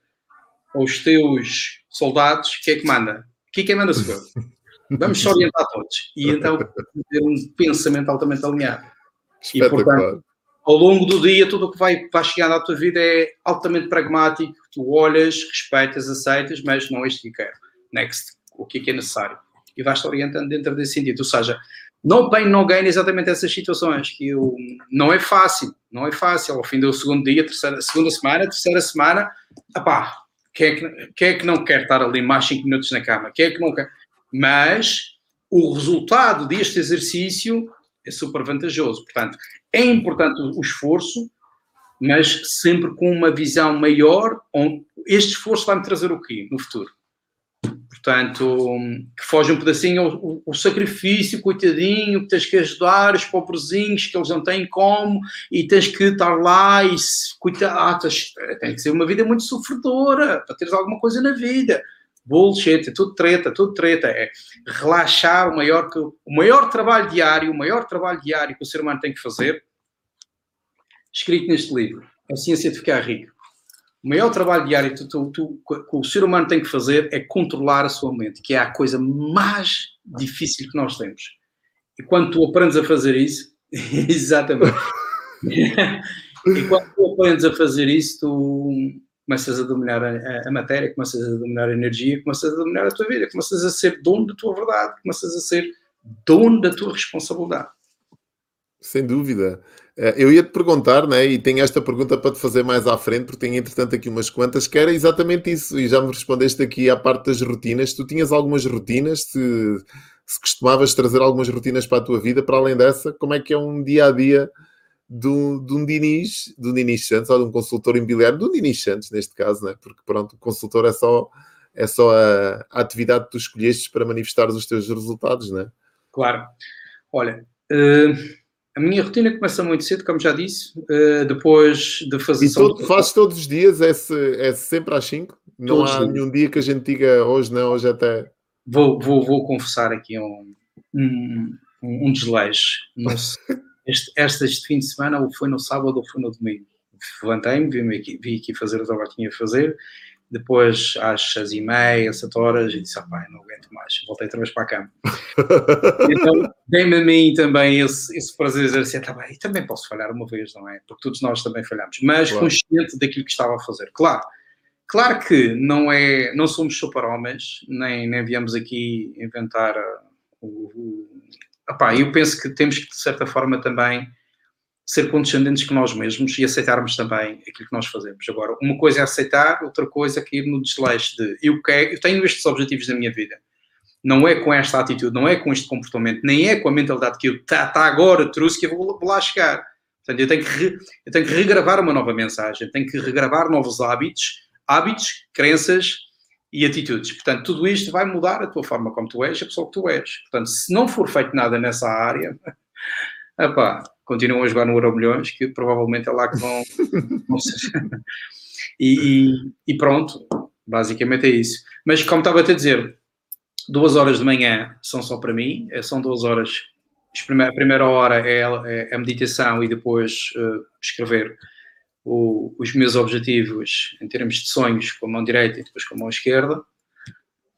aos teus soldados: o que é que manda? O que é que manda, senhor? Vamos só orientar todos. E então, ter um pensamento altamente alinhado. E, portanto, ao longo do dia, tudo o que vai, vai chegando à tua vida é altamente pragmático. Tu olhas, respeitas, aceitas, mas não é isto que quero. Next. O que é que é necessário? E vais-te orientando dentro desse sentido. Ou seja, no pain, no gain, exatamente essas situações. Que eu, não é fácil. Não é fácil. Ao fim do segundo dia, terceira, segunda semana, terceira semana, apá, quem é, que, quem é que não quer estar ali mais 5 minutos na cama? Quem é que não quer? Mas o resultado deste exercício é super vantajoso. Portanto, é importante o esforço, mas sempre com uma visão maior. Este esforço vai-me trazer o quê no futuro? Portanto, que foge um pedacinho o, o, sacrifício, coitadinho, que tens que ajudar os pobrezinhos, que eles não têm como, e tens que estar lá e cuidar. Ah, tens, tem que ser uma vida muito sofredora para teres alguma coisa na vida bullshit, é tudo treta, tudo treta. É relaxar o maior, que, o maior trabalho diário, o maior trabalho diário que o ser humano tem que fazer, escrito neste livro, A Ciência de Ficar Rico. O maior trabalho diário que, tu, tu, que o ser humano tem que fazer é controlar a sua mente, que é a coisa mais difícil que nós temos. E quando tu aprendes a fazer isso, exatamente. e quando tu aprendes a fazer isso, tu começas a dominar a, a, matéria, começas a dominar a energia, começas a dominar a tua vida, começas a ser dono da tua verdade, começas a ser dono da tua responsabilidade. Sem dúvida. Eh, eu ia te perguntar, né, e tenho esta pergunta para te fazer mais à frente, porque tenho entretanto aqui umas quantas, que era exatamente isso, e já me respondeste aqui à parte das rotinas. Tu tinhas algumas rotinas, se, se costumavas trazer algumas rotinas para a tua vida, para além dessa, como é que é um dia a dia do, de um Diniz, do Diniz Santos, ou de um consultor imobiliário, do Diniz Santos, neste caso, né? porque pronto, o consultor é só, é só a, a atividade que tu escolheste para manifestar os teus resultados, né? Claro. Olha, uh, a minha rotina começa muito cedo, como já disse, uh, depois de fazer... E todo, fazes todos os dias? É, é sempre às 5? Não todos há nenhum dia que a gente diga hoje não, hoje até... Vou, vou, vou confessar aqui um, um, um desleixo. Não sei. Este, este, este fim de semana, ou foi no sábado ou foi no domingo. Levantei-me, vim aqui, vim aqui fazer o trabalho que tinha a fazer, depois às seis e meia, sete horas, e disse, ah, pai, não aguento mais, voltei outra vez para a cama. então, vem-me a mim também esse, esse prazer de dizer assim, tá bem, também posso falhar uma vez, não é? Porque todos nós também falhamos, mas claro. consciente daquilo que estava a fazer. Claro, claro que não é, não somos super-homens, nem, nem viemos aqui inventar uh, o, Epá, eu penso que temos que, de certa forma, também ser condescendentes com nós mesmos e aceitarmos também aquilo que nós fazemos. Agora, uma coisa é aceitar, outra coisa é cair no desleixo de eu, quero, eu tenho estes objetivos na minha vida. Não é com esta atitude, não é com este comportamento, nem é com a mentalidade que eu está tá agora trouxe que eu vou, vou lá chegar. Portanto, eu tenho, que re, eu tenho que regravar uma nova mensagem, tenho que regravar novos hábitos, hábitos, crenças, e atitudes. Portanto, tudo isto vai mudar a tua forma como tu és, a pessoa que tu és. Portanto, se não for feito nada nessa área, continuam a jogar no Euro Milhões, que provavelmente é lá que vão. e, e, pronto, basicamente é isso. Mas como estava a te dizer, duas horas de manhã são só para mim, é, são duas horas. A primeira hora é, é a meditação e depois uh, escrever o, os meus objetivos em termos de sonhos com a mão direita e depois com a mão esquerda,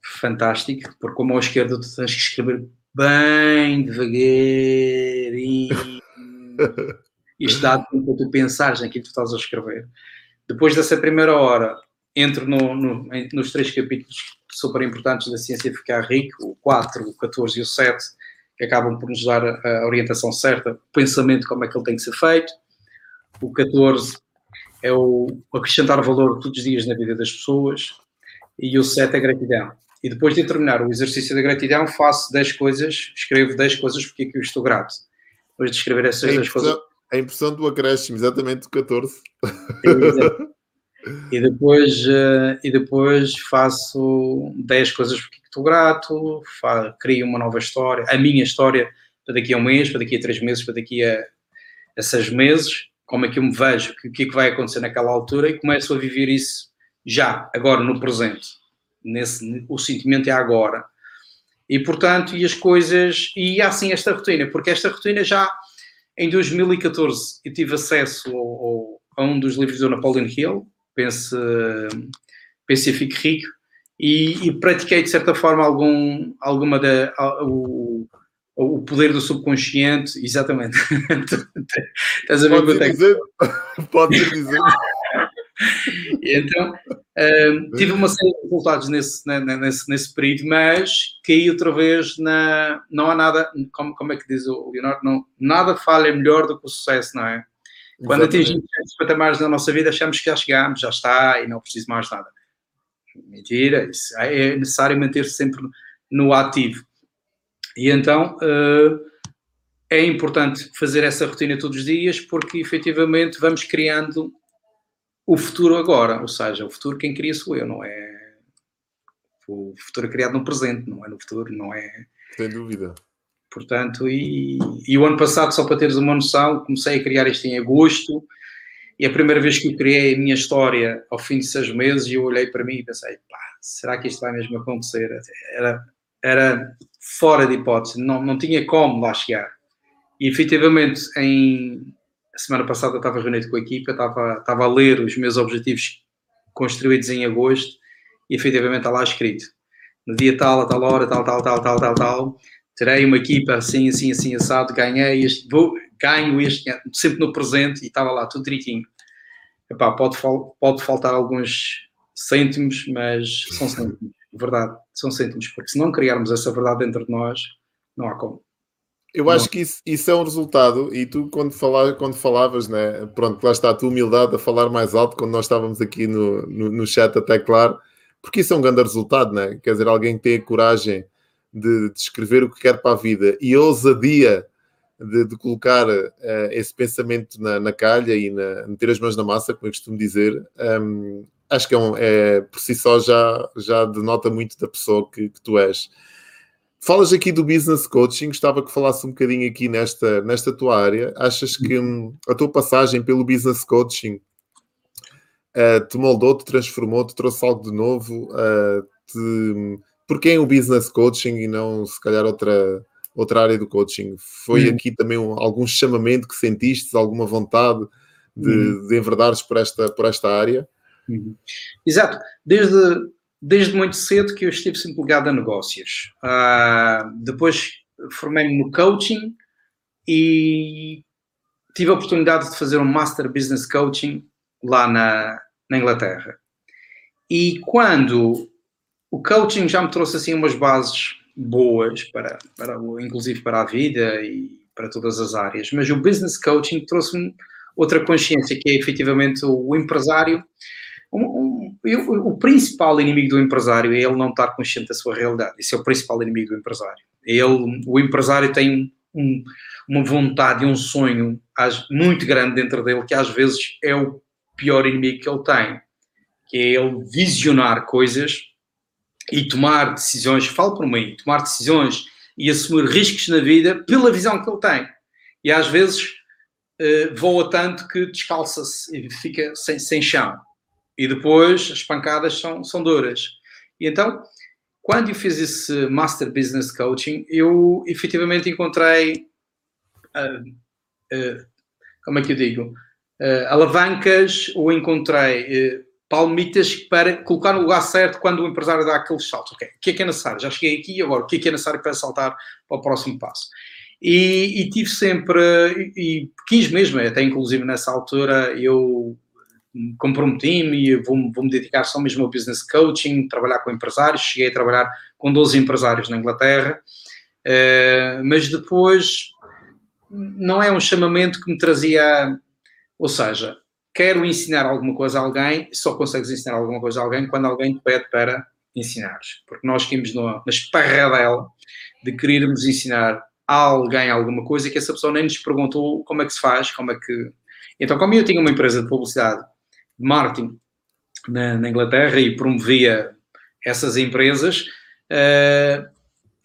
fantástico, porque com a mão esquerda tu tens que escrever bem devagarinho. Isto dá tempo para tu pensares naquilo que tu estás a escrever. Depois dessa primeira hora, entro no, no, nos três capítulos super importantes da ciência ficar rico, o 4, o 14 e o 7, que acabam por nos dar a, a orientação certa, o pensamento, como é que ele tem que ser feito. O 14 é o acrescentar valor todos os dias na vida das pessoas e o 7 é gratidão. E depois de terminar o exercício da gratidão, faço 10 coisas, escrevo 10 coisas porque é que eu estou grato. Depois de escrever essas 10 coisas. A impressão do acréscimo, exatamente 14. E depois, uh, e depois faço 10 coisas porque estou grato, fa, crio uma nova história, a minha história para daqui a um mês, para daqui a três meses, para daqui a, a seis meses, como é que eu me vejo, o que é que vai acontecer naquela altura e começo a viver isso já, agora, no presente. Nesse, o sentimento é agora. E, portanto, e as coisas, e há sim esta rotina, porque esta rotina já, em 2014, eu tive acesso ao, ao, a um dos livros do Napoleon Hill, Pense, Pense e Fique Rico, e, e, pratiquei de certa forma algum, alguma da, o, o poder do subconsciente, exatamente. Estás a ver Pode dizer? Pode dizer. então, um, tive uma série de resultados nesse, nesse, nesse período, mas caí outra vez na. Não há nada, como, como é que diz o Leonardo? Não, nada falha melhor do que o sucesso, não é? Quando atingimos esses patamares na nossa vida, achamos que já chegámos, já está e não preciso mais nada. Mentira, isso é necessário manter-se sempre no ativo. E então uh, é importante fazer essa rotina todos os dias porque efetivamente vamos criando o futuro agora, ou seja, o futuro quem cria sou eu, não é? O futuro é criado no presente, não é no futuro, não é? Sem dúvida. Portanto, e, e, o ano passado, só para teres uma noção, comecei a criar isto em agosto e a primeira vez que eu criei a minha história ao fim de seis meses, eu olhei para mim e pensei, pá, será que isto vai mesmo acontecer? Era, era fora de hipótese, não, não tinha como lá chegar. E efetivamente, em, a semana passada estava reunido com a equipa, estava, estava a ler os meus objetivos construídos em agosto e efetivamente está lá escrito. No dia tal, a tal hora, tal, tal, tal, tal, tal, tal, terei uma equipa assim, assim, assim, assado, ganhei este, vou, ganho este, sempre no presente e estava lá tudo direitinho. Epá, pode, pode faltar alguns cêntimos, mas são cêntimos, verdade, são cêntimos, porque se não criarmos essa verdade dentro de nós, não há como. Eu acho que isso, isso, é um resultado, e tu, quando, falar, quando falavas, né, pronto, lá está a tua humildade a falar mais alto, quando nós estávamos aqui no, no, no chat, até claro, porque isso é um grande resultado, né? quer dizer, alguém que tem a coragem de, de escrever o que quer para a vida e a ousadia de, de colocar uh, esse pensamento na, na, calha e na, meter as mãos na massa, como eu costumo dizer, um, acho que é, um, é, por si só já, já denota muito da pessoa que, que, tu és. Falas aqui do business coaching, gostava que falasse um bocadinho aqui nesta, nesta tua área. Achas que um, a tua passagem pelo business coaching uh, te moldou, te transformou, te trouxe algo de novo, uh, te, porquê o business coaching e não se calhar outra, outra área do coaching? Foi uhum. aqui também um, algum chamamento que sentiste, alguma vontade de, uhum. de enverdares por esta, por esta área? Uhum. Exato. Desde, desde muito cedo que eu estive sempre ligado a negócios. Uh, depois formei-me no coaching e tive a oportunidade de fazer um Master Business Coaching lá na, na Inglaterra. E quando o coaching já me trouxe assim umas bases boas para, para inclusive para a vida e para todas as áreas, mas o business coaching trouxe-me outra consciência que é efetivamente o empresário um, um, o principal inimigo do empresário é ele não estar consciente da sua realidade. Esse é o principal inimigo do empresário. Ele, o empresário tem um, uma vontade e um sonho muito grande dentro dele que às vezes é o pior inimigo que ele tem, que é ele visionar coisas e tomar decisões, falo por mim, tomar decisões e assumir riscos na vida pela visão que ele tem. E às vezes uh, voa tanto que descalça-se e fica sem, sem chão. E depois as pancadas são, são duras. E então, quando eu fiz esse Master Business Coaching, eu efetivamente encontrei, uh, uh, como é que eu digo, alavancas ou encontrei palmitas para colocar no lugar certo quando o empresário dá aquele salto. Okay, o que é que é necessário? Já cheguei aqui, agora o que é que é necessário para saltar para o próximo passo? E, e tive sempre, e, e quis mesmo, até inclusive nessa altura, eu comprometi-me e vou-me vou dedicar só mesmo ao business coaching, trabalhar com empresários. Cheguei a trabalhar com 12 empresários na Inglaterra, uh, mas depois não é um chamamento que me trazia, ou seja, quero ensinar alguma coisa a alguém, só consegues ensinar alguma coisa a alguém quando alguém te pede para ensinares. Porque nós caímos na esparradela de querermos ensinar a alguém alguma coisa que essa pessoa nem nos perguntou como é que se faz, como é que. Então, como eu tinha uma empresa de publicidade, de marketing na, na Inglaterra e promovia essas empresas, uh,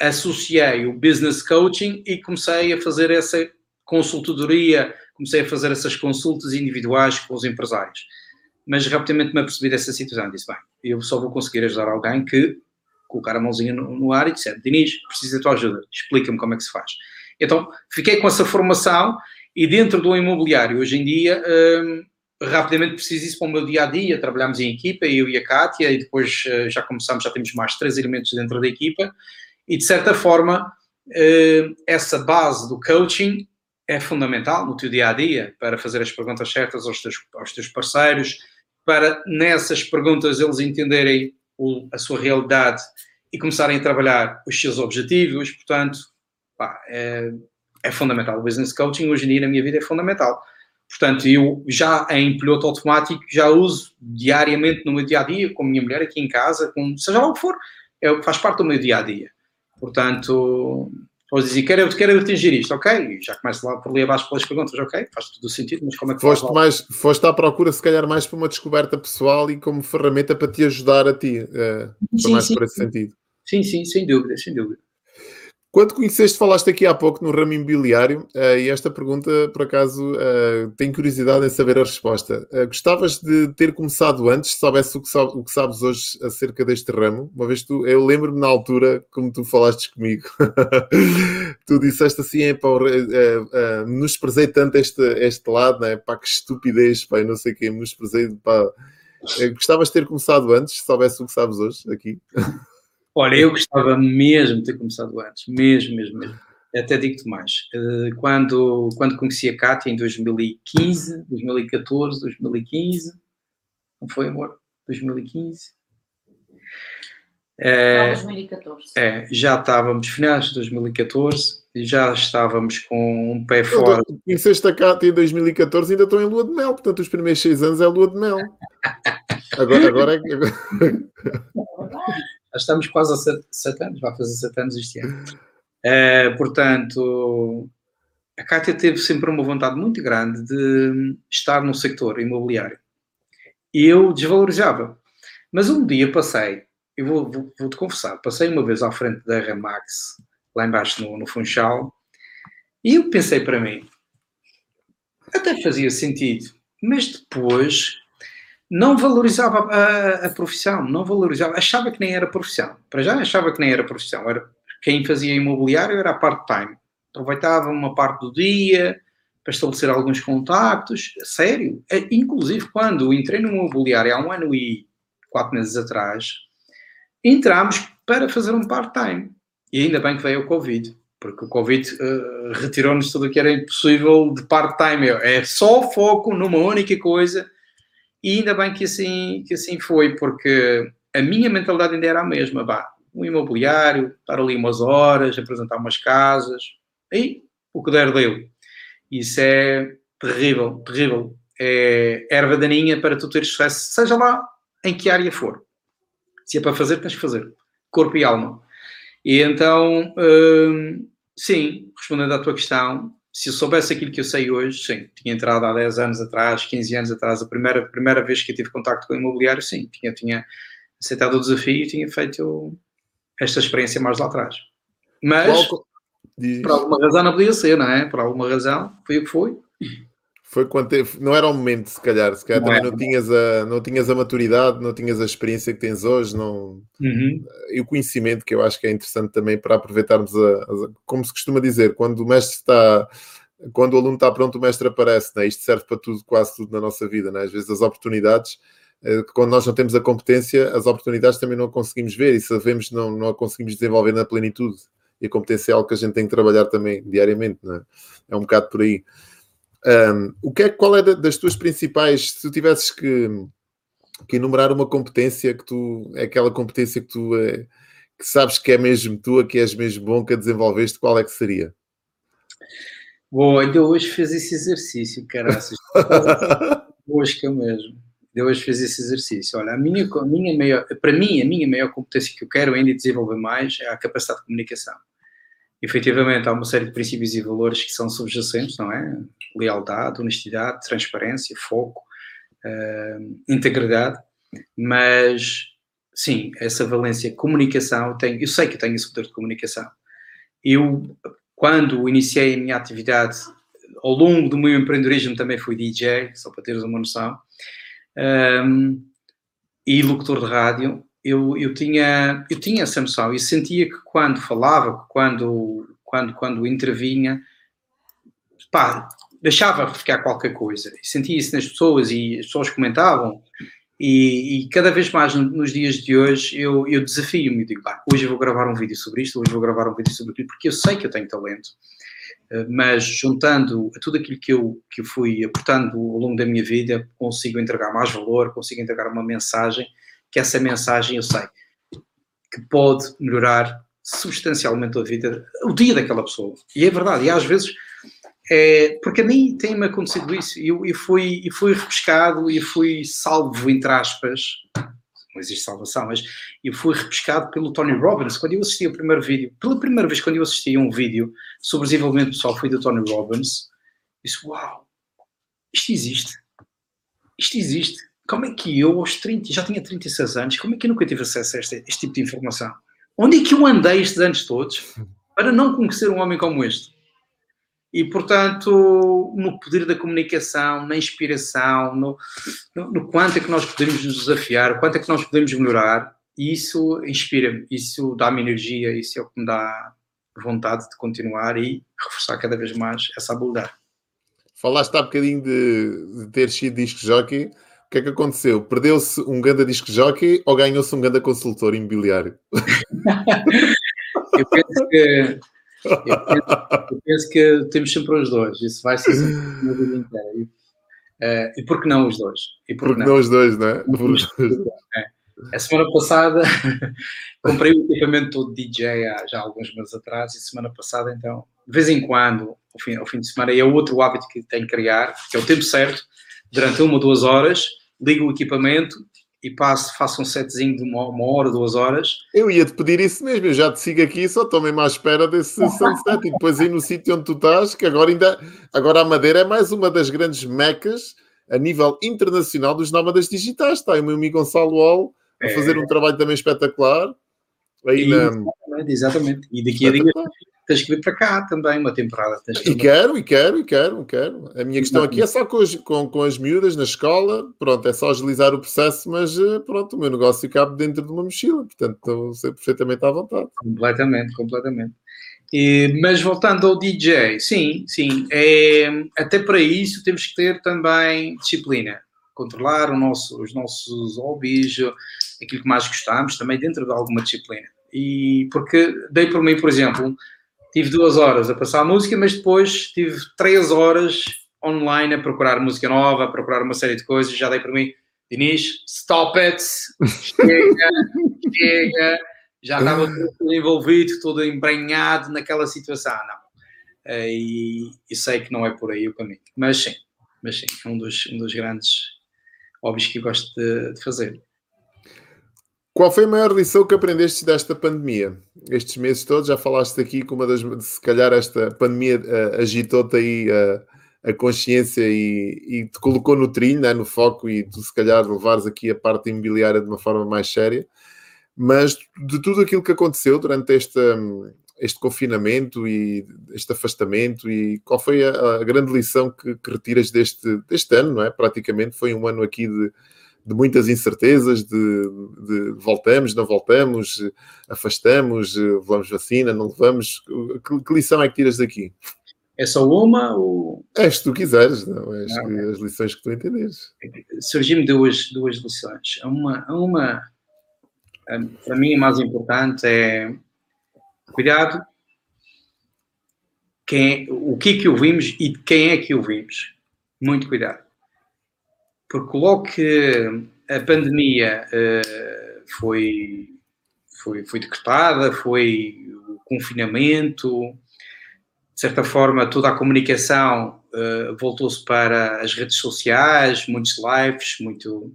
associei o business coaching e comecei a fazer essa consultadoria, comecei a fazer essas consultas individuais com os empresários. Mas rapidamente me apercebi dessa situação. Disse, bem, eu só vou conseguir ajudar alguém que colocar a mãozinha no, no ar e disser, Dinis, preciso da tua ajuda, explica-me como é que se faz. Então, fiquei com essa formação e dentro do imobiliário, hoje em dia, hum, rapidamente preciso isso para o meu dia-a-dia, trabalhamos em equipa, eu e a Kátia, e depois uh, já começamos, já temos mais três elementos dentro da equipa, e de certa forma, uh, essa base do coaching é fundamental no teu dia-a-dia, para fazer as perguntas certas aos teus, aos teus parceiros, para nessas perguntas eles entenderem a sua realidade e começarem a trabalhar os seus objetivos. Portanto, pá, é, é, fundamental. O business coaching hoje em dia na minha vida é fundamental. Portanto, eu já em piloto automático já uso diariamente no meu dia a dia, com a minha mulher aqui em casa, com seja lá o que for, é, faz parte do meu dia a dia. Portanto, Podes dizer, quero, quero atingir isto, ok? Já começo lá por ali abaixo pelas perguntas, ok? Faz todo o sentido, mas como é que foste faz, mais Foste à procura, se calhar, mais para uma descoberta pessoal e como ferramenta para te ajudar a ti, uh, sim, mais sim, por esse sim. sentido. Sim, sim, sem dúvida, sem dúvida. Quando conheceste, falaste aqui há pouco no ramo imobiliário, uh, e esta pergunta, por acaso, uh, tenho curiosidade em saber a resposta. Uh, gostavas de ter começado antes, se soubesse o que, o que sabes hoje acerca deste ramo? Uma vez tu, eu lembro-me na altura, como tu falaste comigo, tu disseste assim, é, pá, nos prezei tanto este, este lado, né? pá, que estupidez, pá, não sei o quê, nos prezei, pá. Gostavas de ter começado antes, se soubesse o que sabes hoje aqui? Olha, eu gostava mesmo de ter começado antes, mesmo, mesmo, mesmo. Até digo-te mais. Eh, quando, quando conheci a Kátia em 2015, 2014, 2015, não foi, amor? 2015? É, 2014. É, já estávamos, finais de 2014, já estávamos com um pé fora. Conheceste a Cátia em 2014 ainda estou em lua de mel, portanto os primeiros seis anos é lua de mel. Agora, agora é. Já estamos quase a sete, sete anos, vai fazer sete anos este ano. Uh, portanto, a Cátia teve sempre uma vontade muito grande de estar no sector imobiliário. E eu desvalorizava. Mas um dia passei, eu vou, vou, vou te confessar, passei uma vez à frente da Remax, lá embaixo no, no Funchal, e eu pensei para mim, até fazia sentido, mas depois não valorizava a, a, profissão, não valorizava, achava que nem era profissão. Para já achava que nem era profissão. Era, quem fazia imobiliário era part-time. Aproveitava uma parte do dia para estabelecer alguns contactos. Sério. Inclusive, quando entrei no imobiliário há um ano e quatro meses atrás, entramos para fazer um part-time. E ainda bem que veio o Covid, porque o Covid uh, retirou-nos tudo o que era impossível de part-time. É só foco numa única coisa e ainda bem que assim, que assim foi, porque a minha mentalidade ainda era a mesma. Bah, um imobiliário, estar ali umas horas, apresentar umas casas, e o que der deu. Isso é terrível, terrível. É erva daninha para tu teres sucesso, seja lá em que área for. Se é para fazer, tens que fazer. Corpo e alma. E então, hum, sim, respondendo à tua questão, se eu soubesse aquilo que eu sei hoje, sim, tinha entrado há 10 anos atrás, 15 anos atrás, a primeira, primeira vez que eu tive contacto com o imobiliário, sim, tinha, tinha aceitado o desafio e tinha feito esta experiência mais lá atrás. Mas, por alguma razão não podia ser, não é? Por alguma razão, foi o que foi. Foi quando teve, não era o momento, se calhar, se calhar não também é. não tinhas, a, não tinhas a maturidade, não tinhas a experiência que tens hoje, não, uhum. e o conhecimento que eu acho que é interessante também para aproveitarmos a, a, como se costuma dizer, quando o mestre está, quando o aluno está pronto, o mestre aparece, né? isto serve para tudo, quase tudo na nossa vida, né? às vezes as oportunidades, eh, quando nós não temos a competência, as oportunidades também não a conseguimos ver e sabemos não, não a conseguimos desenvolver na plenitude, e a competência é algo que a gente tem que trabalhar também diariamente, né? é um bocado por aí. Um, o que é, qual é das tuas principais, se tu tivesses que, que enumerar uma competência que tu, é aquela competência que tu é, que sabes que é mesmo tua, que és mesmo bom, que a desenvolveste, qual é que seria? Bom, ainda hoje fez esse exercício, caraças. Mosca mesmo. Eu hoje fiz esse exercício. Olha, a minha, a minha maior, para mim, a minha maior competência que eu quero ainda desenvolver mais é a capacidade de comunicação. Efetivamente, há uma série de princípios e valores que são subjacentes, não é? Lealdade, honestidade, transparência, foco, uh, integridade, mas sim, essa valência comunicação, eu, tenho, eu sei que eu tenho esse poder de comunicação. Eu, quando iniciei a minha atividade, ao longo do meu empreendedorismo também fui DJ, só para teres uma noção, um, e locutor de rádio, eu, eu, tinha, eu tinha essa noção e sentia que quando falava, quando, quando, quando intervinha, pá, deixava ficar qualquer coisa. Sentia isso nas pessoas e as pessoas comentavam. E, e cada vez mais nos dias de hoje eu, eu desafio-me. Digo, pá, hoje eu vou gravar um vídeo sobre isto, hoje vou gravar um vídeo sobre aquilo, porque eu sei que eu tenho talento. Eh, mas juntando tudo aquilo que eu, que eu fui aportando ao longo da minha vida, consigo entregar mais valor, consigo entregar uma mensagem, que essa mensagem eu sei que pode melhorar substancialmente a vida, o dia daquela pessoa. E é verdade, e às vezes, é, porque a mim tem-me acontecido isso, e eu, eu, fui, eu fui repescado e fui salvo, entre aspas, não existe salvação, mas eu fui repescado pelo Tony Robbins. Quando eu assisti o primeiro vídeo, pela primeira vez quando eu assisti a um vídeo sobre desenvolvimento pessoal, foi do Tony Robbins, disse: Uau, isto existe. Isto existe. Como é que eu, aos 30, já tinha 36 anos, como é que eu nunca tive acesso a este, este tipo de informação? Onde é que eu andei estes anos todos para não conhecer um homem como este? E, portanto, no poder da comunicação, na inspiração, no, no, no quanto é que nós podemos nos desafiar, quanto é que nós podemos melhorar, isso inspira-me, isso dá-me energia, isso é o que me dá vontade de continuar e reforçar cada vez mais essa habilidade. Falaste há bocadinho de, de ter sido disco jockey. O que é que aconteceu? Perdeu-se um ganda disco jockey ou ganhou-se um ganda consultor imobiliário? Eu penso que eu penso, eu penso, que temos sempre os dois, isso vai ser sempre a vida inteira. E, uh, e por que não os dois? E por, que não? não os dois, não é? é. A semana passada comprei o equipamento todo DJ há já alguns meses atrás e semana passada, então, de vez em quando, ao fim, ao fim de semana, é outro hábito que tenho que criar, que é o tempo certo, durante uma ou duas horas, ligo o equipamento e passo, faço um setzinho de uma, uma hora, duas horas. Eu ia te pedir isso mesmo, eu já te sigo aqui, só estou mesmo à espera desse sunset e depois aí no sítio onde tu estás, que agora ainda, agora a Madeira é mais uma das grandes mecas a nível internacional dos nómadas digitais. Está aí o meu amigo Gonçalo Ol a é. fazer um trabalho também espetacular. Aí e, na... Exatamente, exatamente. E daqui a dias tens que vir para cá também, uma temporada. e quero, e quero, e quero, quero. A minha questão aqui é só com as, com, com as miúdas na escola, pronto, é só agilizar o processo, mas eh, pronto, o meu negócio cabe dentro de uma mochila, portanto estou ser perfeitamente à vontade. Completamente, completamente. E, mas voltando ao DJ, sim, sim, é, até para isso temos que ter também disciplina, controlar nosso, os nossos hobbies, aquilo que mais gostamos, também dentro de alguma disciplina. E porque dei por mim, por exemplo, tive duas horas a passar a música, mas depois tive três horas online a procurar música nova, a procurar uma série de coisas. Já dei para mim, Dinis, stop it, chega, chega. Já estava todo envolvido, todo embranhado naquela situação. Não. Eh, e, e, sei que não é por aí o caminho. Mas sim, mas sim, é um dos, um dos grandes hobbies que eu gosto de, de fazer. Qual foi a maior lição que aprendeste desta pandemia? Estes meses todos, já falaste aqui que uma das. Se calhar esta pandemia uh, agitou-te aí uh, a consciência e, e, te colocou no trilho, né, no foco, e tu se calhar levares aqui a parte imobiliária de uma forma mais séria. Mas de tudo aquilo que aconteceu durante este, este confinamento e este afastamento, e qual foi a, a grande lição que, que, retiras deste, deste ano, não é? Praticamente foi um ano aqui de de muitas incertezas, de, de, voltamos, não voltamos, afastamos, levamos vacina, não levamos. Que, que, lição é que tiras daqui? É só uma ou... É, se tu quiseres, não, é não, as lições que tu entendes. Surgiram duas, duas lições. Uma, uma, para mim, a mais importante é cuidado quem, é, o que é que ouvimos e de quem é que ouvimos. Muito cuidado porque logo que a pandemia uh, foi, foi, foi decretada, foi o confinamento, de certa forma, toda a comunicação uh, voltou-se para as redes sociais, muitos lives, muito.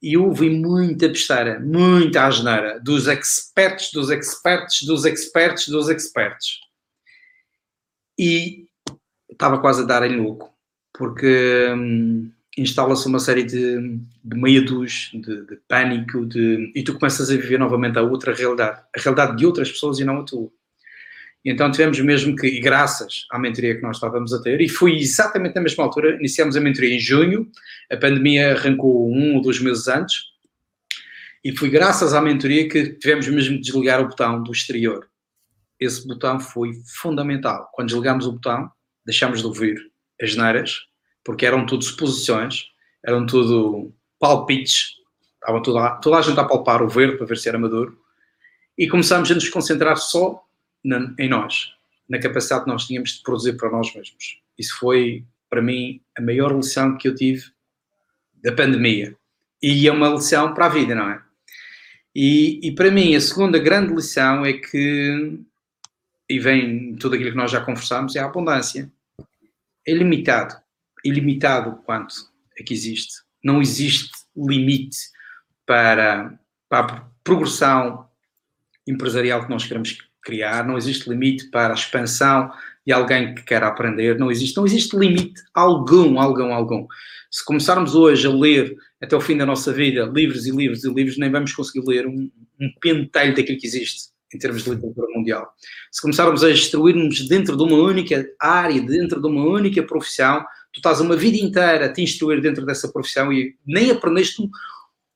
E houve muita besteira, muita asneira dos experts, dos experts, dos experts, dos experts. E estava quase a dar em louco, porque hum, instala-se uma série de, de medos, de, de pânico, de, e tu começas a viver novamente a outra realidade, a realidade de outras pessoas e não a tua. Então tivemos mesmo que, e graças à mentoria que nós estávamos a ter, e foi exatamente na mesma altura, iniciamos a mentoria em junho, a pandemia arrancou um ou dois meses antes, e foi graças à mentoria que tivemos mesmo que desligar o botão do exterior. Esse botão foi fundamental. Quando desligamos o botão, deixámos de ouvir as neiras, porque eram tudo suposições, eram tudo palpites, estava toda, toda a gente a palpar o verde para ver se era maduro, e começámos a nos concentrar só na, em nós, na capacidade que nós tínhamos de produzir para nós mesmos. Isso foi, para mim, a maior lição que eu tive da pandemia. E é uma lição para a vida, não é? E, e para mim, a segunda grande lição é que, e vem tudo aquilo que nós já conversamos, é a abundância. É limitado. Ilimitado quanto é que existe. Não existe limite para, para a progressão empresarial que nós queremos criar, não existe limite para a expansão de alguém que quer aprender, não existe, não existe limite algum, algum, algum. Se começarmos hoje a ler até o fim da nossa vida livros e livros e livros, nem vamos conseguir ler um, um pentelho daquilo que existe em termos de literatura mundial. Se começarmos a instruir-nos dentro de uma única área, dentro de uma única profissão, tu estás uma vida inteira a te instruir dentro dessa profissão e nem aprendeste um,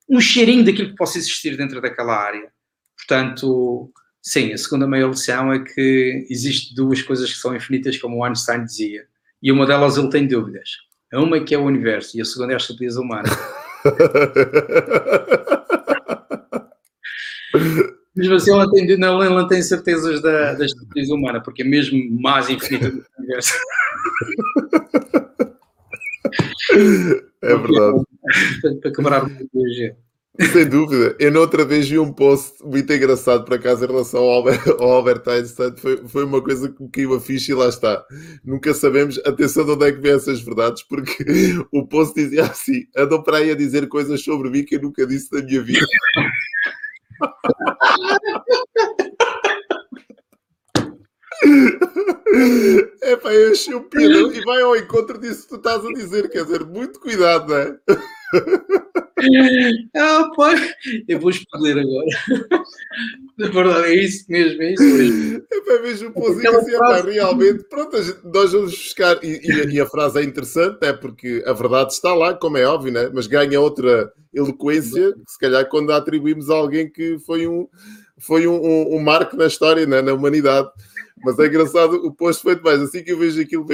um cheirinho daquilo que possa existir dentro daquela área. Portanto, Sim, a segunda maior lição é que existem duas coisas que são infinitas, como o Einstein dizia, e uma delas ele tem dúvidas. A uma é que é o universo e a segunda é a estupidez humana. Mesmo assim, ele tem, não, não tem certezas da, da estupidez humana, porque é mesmo mais infinita do que o universo. É verdade. Para quebrar o biologia. Sem dúvida. Eu na outra vez vi um post muito engraçado para casa em relação ao Albert, ao Albert Einstein. Foi, foi uma coisa que me caiu a ficha e lá está. Nunca sabemos, atenção de onde é que vêm essas verdades, porque o post dizia assim: andam para aí a dizer coisas sobre mim que eu nunca disse na minha vida. É pá, eu achei um piadão e vai ao encontro disso que tu estás a dizer, quer dizer, muito cuidado, não é? Ah, pá, eu vou explodir agora. Na verdade, é isso mesmo, é isso mesmo. É para mesmo pozinho assim, frase... realmente, pronto, nós vamos buscar, e, e, e, a frase é interessante, é porque a verdade está lá, como é óbvio, né? mas ganha outra eloquência, se calhar quando a atribuímos a alguém que foi um, foi um, um, um marco na história, né? na humanidade. Mas é engraçado, o post foi demais. Assim que eu vejo aquilo,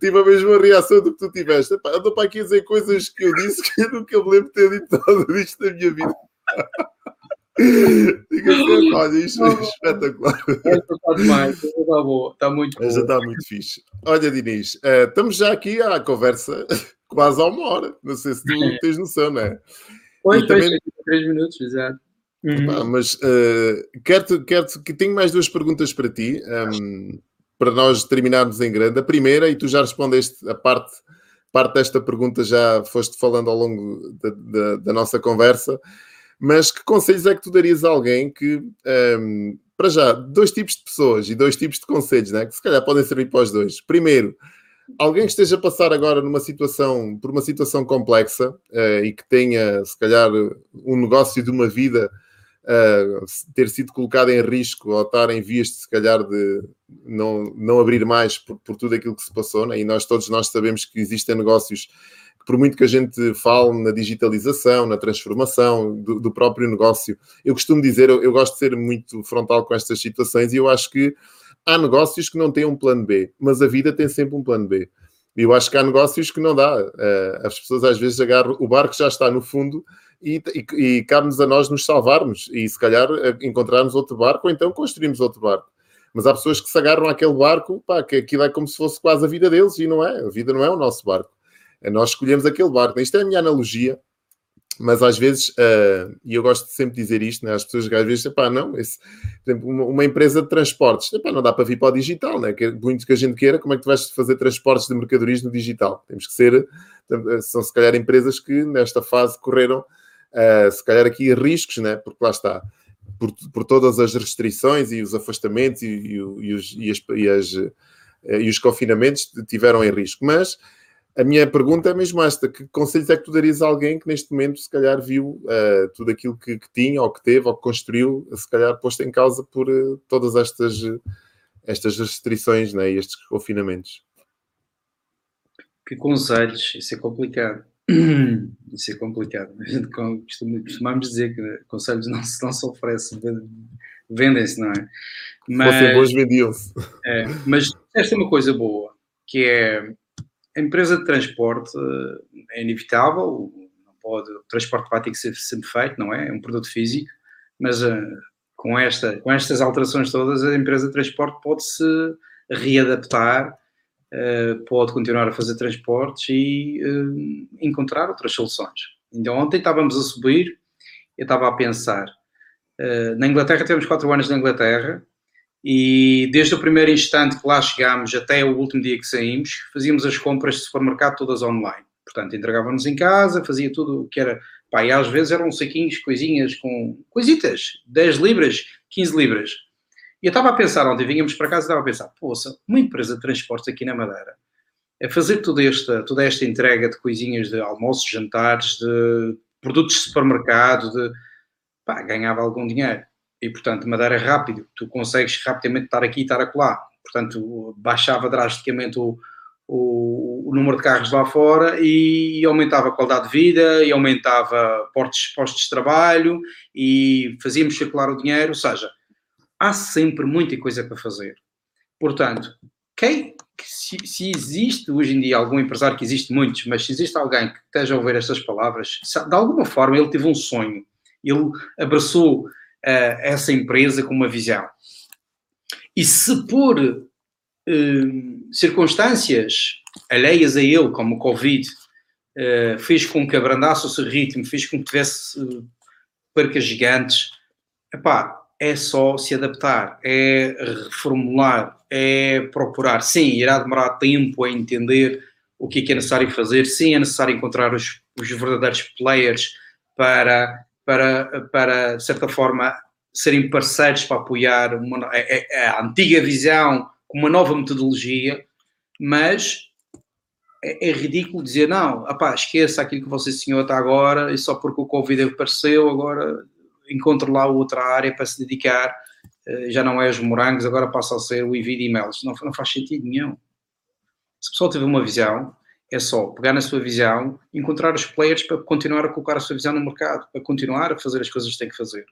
tive a mesma reação do que tu tiveste. Epá, ando para aqui a dizer coisas que eu disse que eu nunca me lembro de ter dito nada disto na minha vida. Diga assim, olha, isto é espetacular. Está demais, está boa, está muito boa. Já está muito fixe. Olha, Diniz, uh, estamos já aqui à conversa quase há uma hora. Não sei se tu tens noção, não é? Pois, pois, também... três minutos, exato. Uhum. mas uh, quero, quero que tenho mais duas perguntas para ti, um, ehm, para nós terminarmos em grande. A primeira, e tu já respondeste a parte, parte desta pergunta, já foste falando ao longo da, da, da nossa conversa, mas que conselhos é que tu darias a alguém que, um, ehm, para já, dois tipos de pessoas e dois tipos de conselhos, né, que se calhar podem servir para os dois. Primeiro, alguém que esteja a passar agora numa situação, por uma situação complexa uh, e que tenha, se calhar, um negócio de uma vida ter sido colocado em risco ou estar em vias de se calhar de não, não abrir mais por, por tudo aquilo que se passou, né? e nós todos nós sabemos que existem negócios que por muito que a gente fale na digitalização, na transformação do, do próprio negócio, eu costumo dizer, eu, eu gosto de ser muito frontal com estas situações e eu acho que há negócios que não têm um plano B, mas a vida tem sempre um plano B. E eu acho que há negócios que não dá. Uh, as pessoas às vezes agarram, o barco já está no fundo e, e, e cabe-nos a nós nos salvarmos e se calhar encontrarmos outro barco ou então construirmos outro barco. Mas há pessoas que se agarram àquele barco, pá, que aquilo é como se fosse quase a vida deles e não é. A vida não é o nosso barco. É nós escolhemos aquele barco. Isto é a minha analogia mas às vezes, uh, e eu gosto de sempre dizer isto, né, às pessoas às vezes, epá, não, esse, exemplo, uma, uma, empresa de transportes, não dá para vir para o digital, né? que muito que a gente queira, como é que tu vais fazer transportes de mercadorias no digital? Temos que ser, são se calhar empresas que nesta fase correram, uh, se calhar aqui riscos, né? porque lá está, por, por todas as restrições e os afastamentos e, e, e os, e, as, e, as, e os confinamentos tiveram em risco, mas a minha pergunta é mesmo esta: que conselhos é que tu darias a alguém que neste momento, se calhar, viu uh, tudo aquilo que, que, tinha, ou que teve, ou que construiu, se calhar posto em causa por uh, todas estas, estas restrições né, e estes confinamentos? Que conselhos? Isso é complicado. Isso é complicado. Costumamos dizer que conselhos não se, não se oferecem, vendem-se, não é? Mas, fossem bons, vendiam-se. É, mas esta é uma coisa boa, que é a empresa de transporte eh, é inevitável, não pode, o transporte vai ter que ser sempre feito, não é? É um produto físico, mas uh, com, esta, com estas alterações todas, a empresa de transporte pode se readaptar, uh, pode continuar a fazer transportes e uh, encontrar outras soluções. Então, ontem estávamos a subir, eu estava a pensar, na Inglaterra temos quatro anos na Inglaterra, e desde o primeiro instante que lá chegámos até o último dia que saímos, fazíamos as compras de supermercado todas online. Portanto, entregávamos em casa, fazia tudo o que era. Pá, e às vezes eram saquinhos, coisinhas com. coisitas, 10 libras, 15 libras. E eu estava a pensar, ontem vínhamos para casa estava a pensar, poça, uma empresa de transportes aqui na Madeira, a fazer toda esta, toda esta entrega de coisinhas de almoços, jantares, de produtos de supermercado, de. pá, ganhava algum dinheiro e, portanto, Madeira é rápido, tu consegues rapidamente estar aqui e estar acolá. Portanto, baixava drasticamente o, o, o, número de carros lá fora e, e, aumentava a qualidade de vida, e aumentava postos, postos de trabalho, e fazíamos circular o dinheiro, ou seja, há sempre muita coisa para fazer. Portanto, quem, se, se, existe hoje em dia algum empresário, que existe muitos, mas se existe alguém que esteja a ouvir estas palavras, de alguma forma ele teve um sonho, ele abraçou uh, essa empresa com uma visão. E se por uh, circunstâncias alheias a ele, como o Covid, uh, fez com que abrandasse o seu ritmo, fez com que tivesse percas gigantes, epá, é só se adaptar, é reformular, é procurar. Sim, irá demorar tempo a entender o que é, que é necessário fazer, sim, é necessário encontrar os, os verdadeiros players para para, para de certa forma, serem parceiros para apoiar uma, a, é, é, é a, antiga visão com uma nova metodologia, mas é, é, ridículo dizer, não, apá, esqueça aquilo que você senhor está agora e só porque o Covid apareceu, agora encontre lá outra área para se dedicar, eh, já não é os morangos, agora passa a ser o envio e-mails. Não, não faz sentido nenhum. Se a pessoa tiver uma visão, é só pegar na sua visão, encontrar os players para continuar a colocar a sua visão no mercado, para continuar a fazer as coisas que tem que fazer.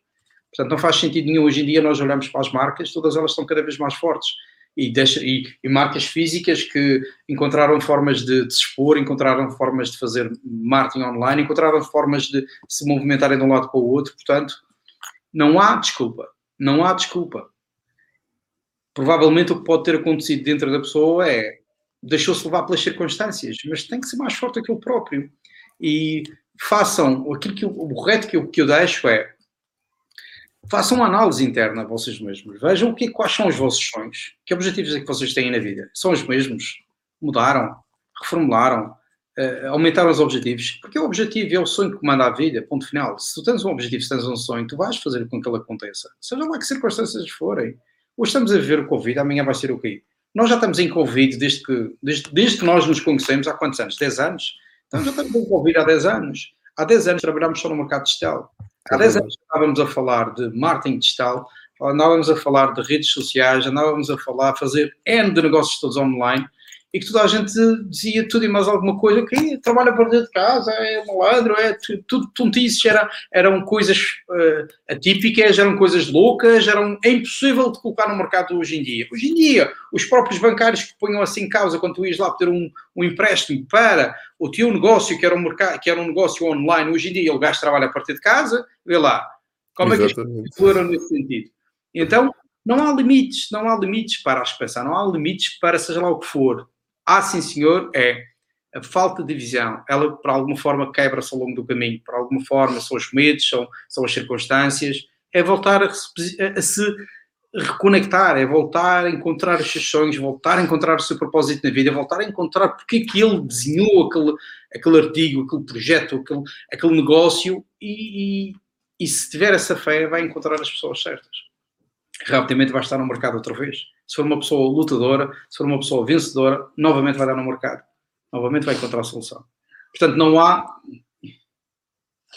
Portanto, não faz sentido nenhum. Hoje em dia nós olhamos para as marcas, todas elas estão cada vez mais fortes. E, deixa, e, e marcas físicas que encontraram formas de, de, se expor, encontraram formas de fazer marketing online, encontraram formas de se movimentarem de um lado para o outro. Portanto, não há desculpa. Não há desculpa. Provavelmente o que pode ter acontecido dentro da pessoa é deixou-se levar pelas circunstâncias, mas tem que ser mais forte que ele próprio. E façam aquilo que o reto que eu, que eu deixo é façam uma análise interna a vocês mesmos. Vejam o que, quais são os vossos sonhos, que objetivos é que vocês têm na vida. São os mesmos? Mudaram? Reformularam? Uh, aumentaram os objetivos? Porque o objetivo é o sonho que comanda a vida, ponto final. Se tu tens um objetivo, se tens um sonho, tu vais fazer com que ele aconteça. Seja lá que circunstâncias forem. Hoje estamos a viver o Covid, amanhã vai ser o quê? Nós já estamos em Covid desde que, desde, desde que nós nos conhecemos há quantos anos? 10 anos? Então já estamos em Covid há 10 anos. Há 10 anos trabalhámos só no mercado digital. Há 10 anos estávamos a falar de marketing digital, andávamos a falar de redes sociais, andávamos a falar, a fazer N de negócios todos online e que toda a gente dizia tudo e mais alguma coisa, que trabalha para dentro de casa, é malandro, é tudo tontices, era, eram coisas uh, atípicas, eram coisas loucas, eram, é impossível de colocar no mercado hoje em dia. Hoje em dia, os próprios bancários que ponham assim em causa quando tu ias lá pedir um, um empréstimo para o teu negócio, que era um, mercado, que era um negócio online, hoje em dia o gajo trabalha a partir de casa, vê lá, como Exatamente. é que isto nesse sentido? Então, não há limites, não há limites para a expressão, não há limites para seja lá o que for. Ah, sim, senhor, é. a falta de visão, ela por alguma forma quebra-se ao longo do caminho, por alguma forma são os medos, são, são as circunstâncias, é voltar a, a, se reconectar, é voltar a encontrar os seus sonhos, voltar a encontrar o seu propósito na vida, voltar a encontrar porque é que ele desenhou aquele, aquele artigo, aquele projeto, aquele, aquele negócio e, e, e se tiver essa fé vai encontrar as pessoas certas. Rapidamente vai estar no mercado outra vez. Se for uma pessoa lutadora, se for uma pessoa vencedora, novamente vai dar no mercado. Novamente vai encontrar a solução. Portanto, não há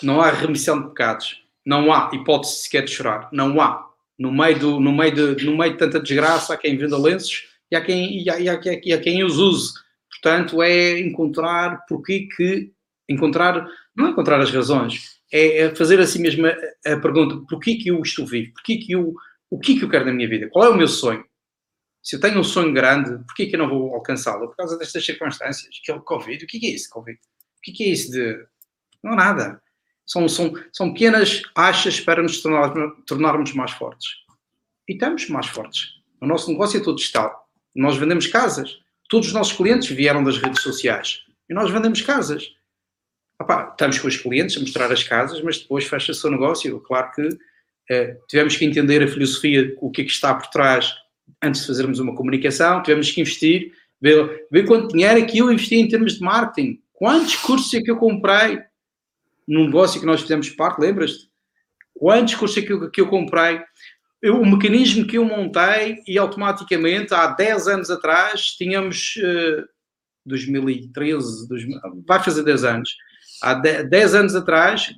não há remissão de pecados. Não há hipótese sequer de chorar. Não há no meio, do, no, meio de, no meio de tanta desgraça, há quem venda lenços e há quem, e há, e há, e há quem os use. Portanto, é encontrar porque que. Encontrar, não encontrar as razões, é, é fazer assim mesmo a, a pergunta: porquê que eu estou vivo? Porquê que eu, o que que eu quero na minha vida? Qual é o meu sonho? Se eu tenho um sonho grande, porquê que eu não vou alcançá-lo? Por causa destas circunstâncias, que é o Covid. O que é isso, Covid? O que é isso de. Não nada. São, são, são pequenas achas para nos tornar, tornarmos mais fortes. E estamos mais fortes. O nosso negócio é todo digital. Nós vendemos casas. Todos os nossos clientes vieram das redes sociais. E nós vendemos casas. Opa, estamos com os clientes a mostrar as casas, mas depois fecha-se o negócio. Claro que tivemos que entender a filosofia, o que é que está por trás antes de fazermos uma comunicação. Tivemos que investir, ver, ver quanto dinheiro é que eu investi em termos de marketing. Quantos cursos é que eu comprei? num negócio que nós fizemos parte, lembras-te? Quantos cursos é que eu, que eu comprei? Eu, o mecanismo que eu montei e automaticamente, há 10 anos atrás, tínhamos uh, 2013, 2000, vai fazer 10 anos. Há 10 anos atrás,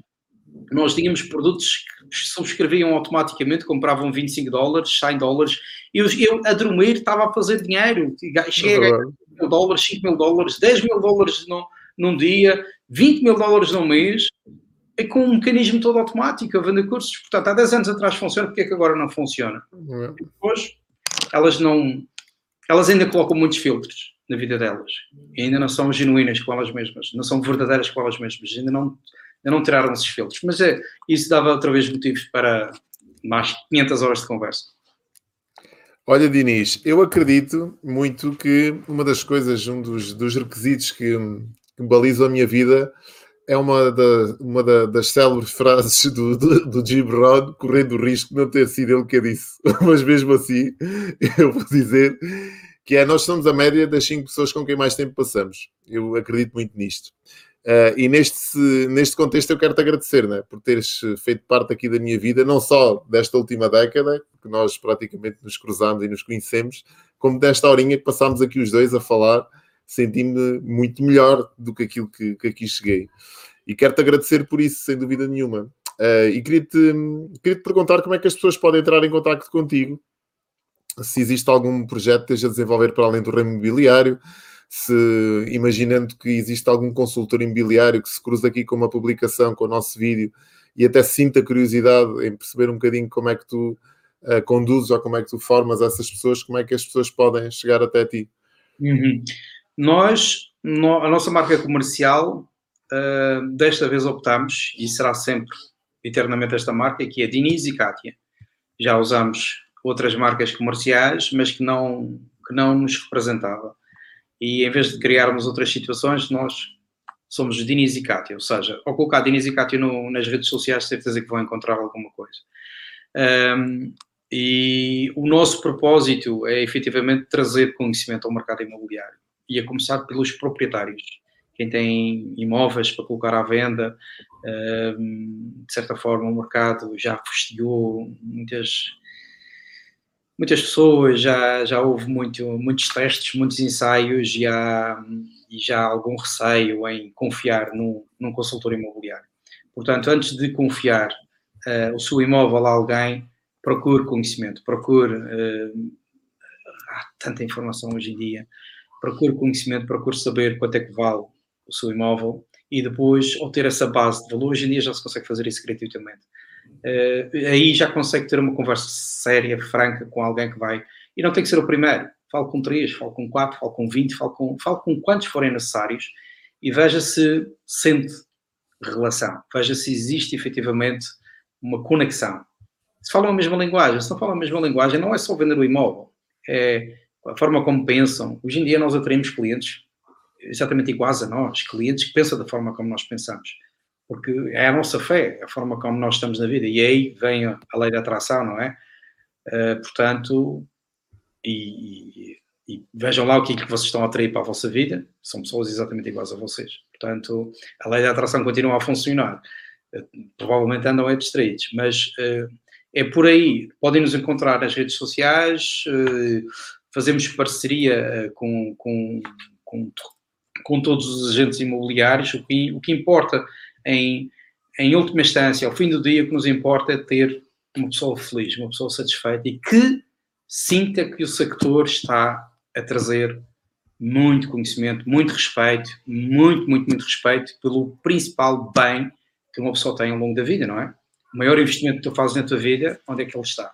nós tínhamos produtos que subscreviam automaticamente, compravam 25 dólares, 100 dólares. Eu, eu a dormir estava a fazer dinheiro. Cheguei a ganhar mil dólares, 5 mil dólares, 10 mil dólares no, num dia, 20 mil dólares num mês, é com um mecanismo todo automático a vender cursos. Portanto, há 10 anos atrás funciona, porque é que agora não funciona? Uhum. Depois, elas não. Elas ainda colocam muitos filtros na vida delas. E ainda não são genuínas com elas mesmas, não são verdadeiras com elas mesmas, ainda não, ainda não tiraram esses filtros. Mas é, isso dava outra vez motivos para mais 500 horas de conversa. Olha, Diniz, eu acredito muito que uma das coisas, um dos, dos requisitos que, que balizam a minha vida é uma, da, uma da, das célebres frases do, do, do Jim Rohn, correndo o risco de não ter sido ele que a disse. Mas mesmo assim, eu vou dizer que é, nós somos a média das cinco pessoas com quem mais tempo passamos. Eu acredito muito nisto. Uh, e neste, neste contexto eu quero-te agradecer né, por teres feito parte aqui da minha vida, não só desta última década, que nós praticamente nos cruzamos e nos conhecemos, como desta horinha que passámos aqui os dois a falar senti-me muito melhor do que aquilo que, que aqui cheguei. E quero-te agradecer por isso, sem dúvida nenhuma. Uh, e queria-te queria -te perguntar como é que as pessoas podem entrar em contato contigo, se existe algum projeto que esteja a desenvolver para além do ramo imobiliário, se imaginando que existe algum consultor imobiliário que se cruza aqui com uma publicação, com o nosso vídeo, e até sinta curiosidade em perceber um bocadinho como é que tu uh, conduzes ou como é que tu formas essas pessoas, como é que as pessoas podem chegar até ti. Uhum. Nós, no, a nossa marca comercial, uh, desta vez optamos, e será sempre eternamente esta marca, que é Diniz e Kátia. Já usamos outras marcas comerciais, mas que não, que não nos representava. E em vez de criarmos outras situações, nós somos Diniz e Kátia, ou seja, ao colocar Diniz e Kátia no, nas redes sociais, certeza que vão encontrar alguma coisa. Um, e o nosso propósito é efetivamente trazer conhecimento ao mercado imobiliário e a começar pelos proprietários. Quem tem imóveis para colocar à venda, de certa forma, o mercado já fustigou muitas, muitas pessoas, já, já houve muito, muitos testes, muitos ensaios e, há, e já há algum receio em confiar num, num consultor imobiliário. Portanto, antes de confiar uh, o seu imóvel a alguém, procure conhecimento, procure. Uh, há tanta informação hoje em dia procure conhecimento, procure saber quanto é que vale o seu imóvel e depois, ao ter essa base de valor, hoje em dia já se consegue fazer isso gratuitamente. Uh, aí já consegue ter uma conversa séria, franca com alguém que vai. E não tem que ser o primeiro. Fale com três, fale com quatro, fale com vinte, fale com, fale com quantos forem necessários e veja se sente relação. Veja se existe efetivamente uma conexão. Se falam a mesma linguagem, se não falam a mesma linguagem, não é só vender o imóvel. É a forma como pensam. Hoje em dia nós atraímos clientes exatamente iguais a nós, clientes que pensam da forma como nós pensamos. Porque é a nossa fé, a forma como nós estamos na vida. E aí vem a lei da atração, não é? Uh, portanto, e, e, e, vejam lá o que é que vocês estão a atrair para a vossa vida, são pessoas exatamente iguais a vocês. Portanto, a lei da atração continua a funcionar. Uh, provavelmente andam é distraídos, mas uh, é por aí. Podem nos encontrar nas redes sociais, fazemos parceria com, com, com, com, todos os agentes imobiliários. O que, o que importa, em, em última instância, ao fim do dia, o que nos importa é ter uma pessoa feliz, uma pessoa satisfeita e que sinta que o sector está a trazer muito conhecimento, muito respeito, muito, muito, muito respeito pelo principal bem que uma pessoa tem ao longo da vida, não é? O maior investimento que tu fazes na tua vida, onde é que ele está?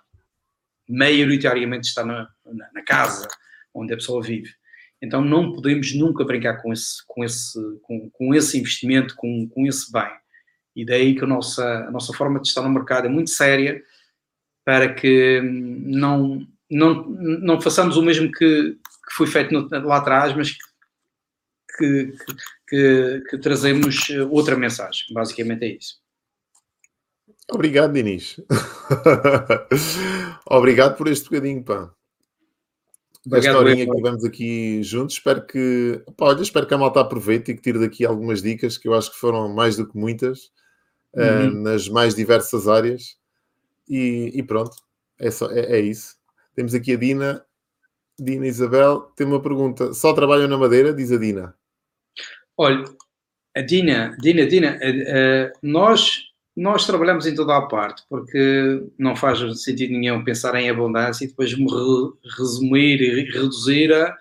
Maioritariamente está na, na, na casa onde a pessoa vive. Então não podemos nunca brincar com esse, com esse, com, com esse investimento, com, com esse bem. E daí que a nossa, a nossa forma de estar no mercado é muito séria para que não, não, não façamos o mesmo que, que foi feito no, lá atrás, mas que, que, que, trazemos outra mensagem. Basicamente é isso. Obrigado, Dinis. Obrigado por este bocadinho, pá. Obrigado, a historinha que tivemos aqui juntos. Espero que, pá, olha, espero que a malta aproveite e que tire daqui algumas dicas que eu acho que foram mais do que muitas uhum. uh, nas mais diversas áreas. E, e pronto, é, só, é, é, isso. Temos aqui a Dina. Dina Isabel tem uma pergunta. Só trabalham na Madeira? Diz a Dina. Olha, a Dina, Dina, Dina, uh, nós, nós trabalhamos em toda a parte, porque não faz sentido nenhum pensar em abundância e depois me re, resumir e reduzir a,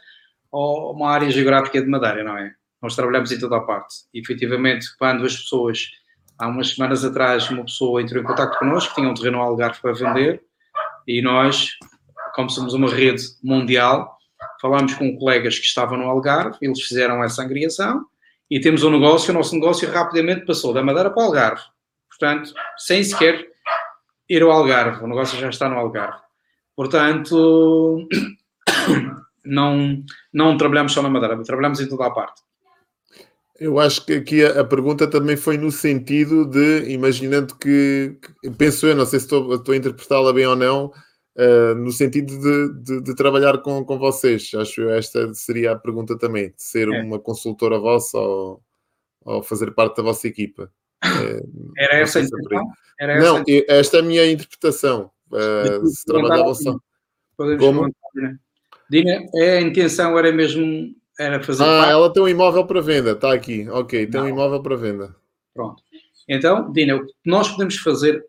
a uma área geográfica de Madeira, não é? Nós trabalhamos em toda a parte. E, efetivamente, quando as pessoas há umas semanas atrás uma pessoa entrou em contato connosco, tinha um terreno ao Algarve para vender e nós, como somos uma rede mundial, falámos com colegas que estavam no Algarve, eles fizeram essa angriação e temos um negócio, o nosso negócio rapidamente passou da Madeira para o Algarve. Portanto, sem sequer ir ao Algarve, o negócio já está no Algarve. Portanto, não, não trabalhamos só na Madeira, trabalhamos em toda a parte. Eu acho que aqui a, pergunta também foi no sentido de, imaginando que, que penso eu, não sei se estou, estou a interpretá-la bem ou não, uh, no sentido de, de, de, trabalhar com, com vocês. Acho que esta seria a pergunta também, de ser é. uma consultora vossa ou, ou, fazer parte da vossa equipa. Era essa a intenção? Era não, essa... esta é a minha interpretação. Uh, se trabalhavam só. Como? Dina, é, a intenção era mesmo era fazer. Ah, parte... ela tem um imóvel para venda, está aqui. Ok, tem Não. um imóvel para venda. Pronto. Então, Dina, nós podemos fazer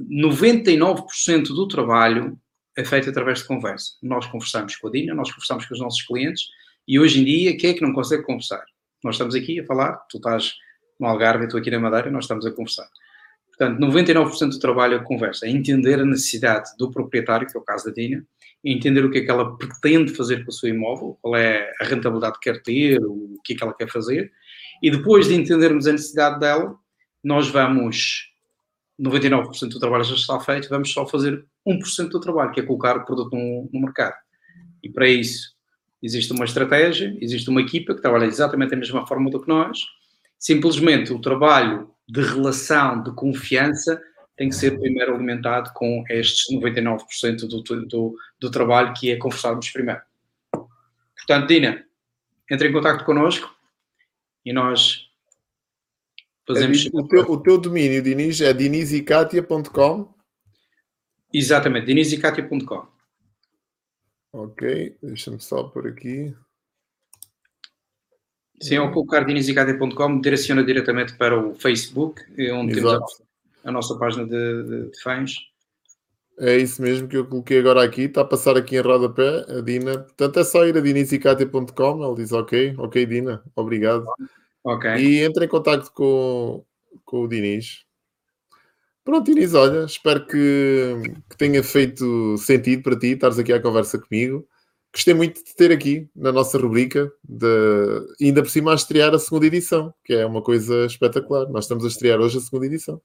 99% do trabalho é feito através de conversa. Nós conversamos com a Dina, nós conversamos com os nossos clientes e hoje em dia, quem é que não consegue conversar? Nós estamos aqui a falar, tu estás no Algarve, estou aqui na Madeira, nós estamos a conversar. Portanto, 99% do trabalho é conversa, é entender a necessidade do proprietário, que é o caso da Dina, entender o que é que ela pretende fazer com o seu imóvel, qual é a rentabilidade que quer ter, o que é que ela quer fazer, e depois de entendermos a necessidade dela, nós vamos, 99% do trabalho já está feito, vamos só fazer 1% do trabalho, que é colocar o produto no, no mercado. E para isso existe uma estratégia, existe uma equipa que trabalha exatamente da mesma forma do que nós, simplesmente o trabalho de relação, de confiança, tem que ser primeiro alimentado com estes 99% do, do, do trabalho que é conversarmos primeiro. Portanto, Dina, entre em contato connosco e nós fazemos... É, o, teu, o teu domínio, Dinis, é dinisicatia.com? Exatamente, dinisicatia.com. Ok, deixa-me só por aqui. Sim, ao colocar dinisicatia.com, direciona diretamente para o Facebook, onde Exato. temos a nossa página de, de, de fãs. É isso mesmo que eu coloquei agora aqui, está a passar aqui em rodapé, a Dina. Portanto, é só ir a dinizicate.com, ele diz ok, ok Dina, obrigado. Ok. E entre em contato com, com o Diniz. Pronto, Diniz, olha, espero que, que tenha feito sentido para ti estares aqui à conversa comigo. Gostei muito de ter aqui na nossa rubrica, de, ainda por cima a estrear a segunda edição, que é uma coisa espetacular. Nós estamos a estrear hoje a segunda edição.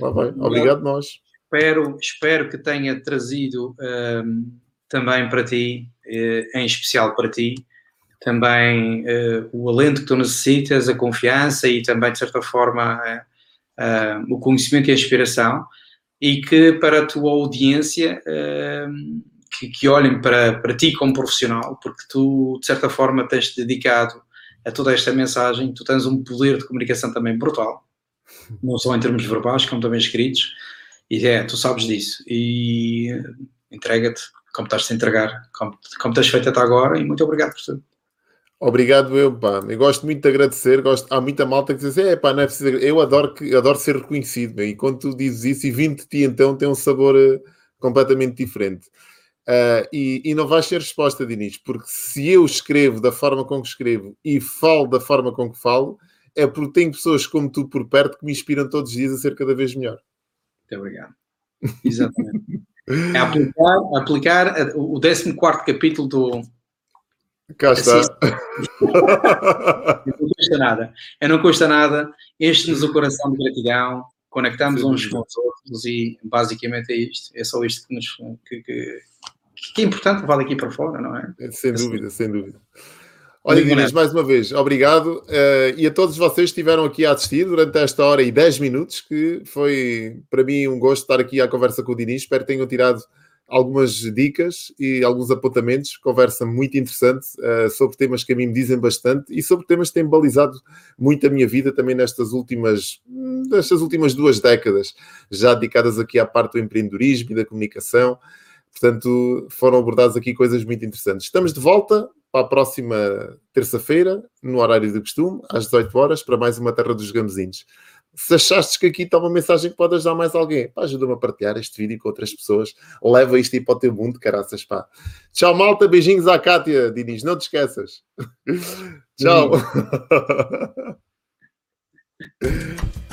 Lá vai. Obrigado, nós. Espero, espero que tenha trazido um, também para ti, uh, em especial para ti, também uh, o alento que tu necessitas, a confiança e também, de certa forma, uh, uh, o conhecimento e a inspiração, e que para a tua audiência que, que, olhem para, para ti como profissional, porque tu, de certa forma, tens dedicado a toda esta mensagem, tu tens um poder de comunicação também brutal, não só em termos verbais, como também escritos, e é, tu sabes disso, e entrega-te como estás a entregar, como, como tens feito até agora, e muito obrigado por tudo. Obrigado, eu, pá. Eu gosto muito de agradecer. Gosto... Há muita malta que diz é pá, não é preciso. Eu adoro, que... adoro ser reconhecido, e quando tu dizes isso e vindo de ti, então tem um sabor uh, completamente diferente. Uh, e, e, não vais ser resposta, Dinis, porque se eu escrevo da forma com que escrevo e falo da forma com que falo, é porque tenho pessoas como tu por perto que me inspiram todos os dias a ser cada vez melhor. Muito obrigado. Exatamente. É aplicar, aplicar o 14 capítulo do. Cá está. Assim, não custa nada. É, não custa nada. Enche-nos o coração de gratidão. Conectamos uns com os outros e basicamente é isto. É só isto que, nos, que, que, que é importante levar daqui para fora, não é? é sem dúvida, sem dúvida. Olha, Inês, mais uma vez, obrigado. Uh, e a todos vocês que estiveram aqui a assistir durante esta hora e 10 minutos, que foi para mim um gosto estar aqui à conversa com o Diniz. Espero que tenham tirado algumas dicas e alguns apontamentos. Conversa muito interessante uh, sobre temas que a mim me dizem bastante e sobre temas que têm balizado muito a minha vida também nestas últimas, nestas últimas duas décadas, já dedicadas aqui à parte do empreendedorismo e da comunicação. Portanto, foram abordadas aqui coisas muito interessantes. Estamos de volta para a próxima terça-feira, no horário do costume, às 18 horas, para mais uma Terra dos Gamezinhos. Se achaste que aqui está uma mensagem que pode ajudar mais alguém, ajuda-me a partilhar este vídeo com outras pessoas. Leva isto aí para o teu mundo, caraças, pá. Tchau, malta. Beijinhos à Kátia, Dinis. Não te esqueças. Tchau.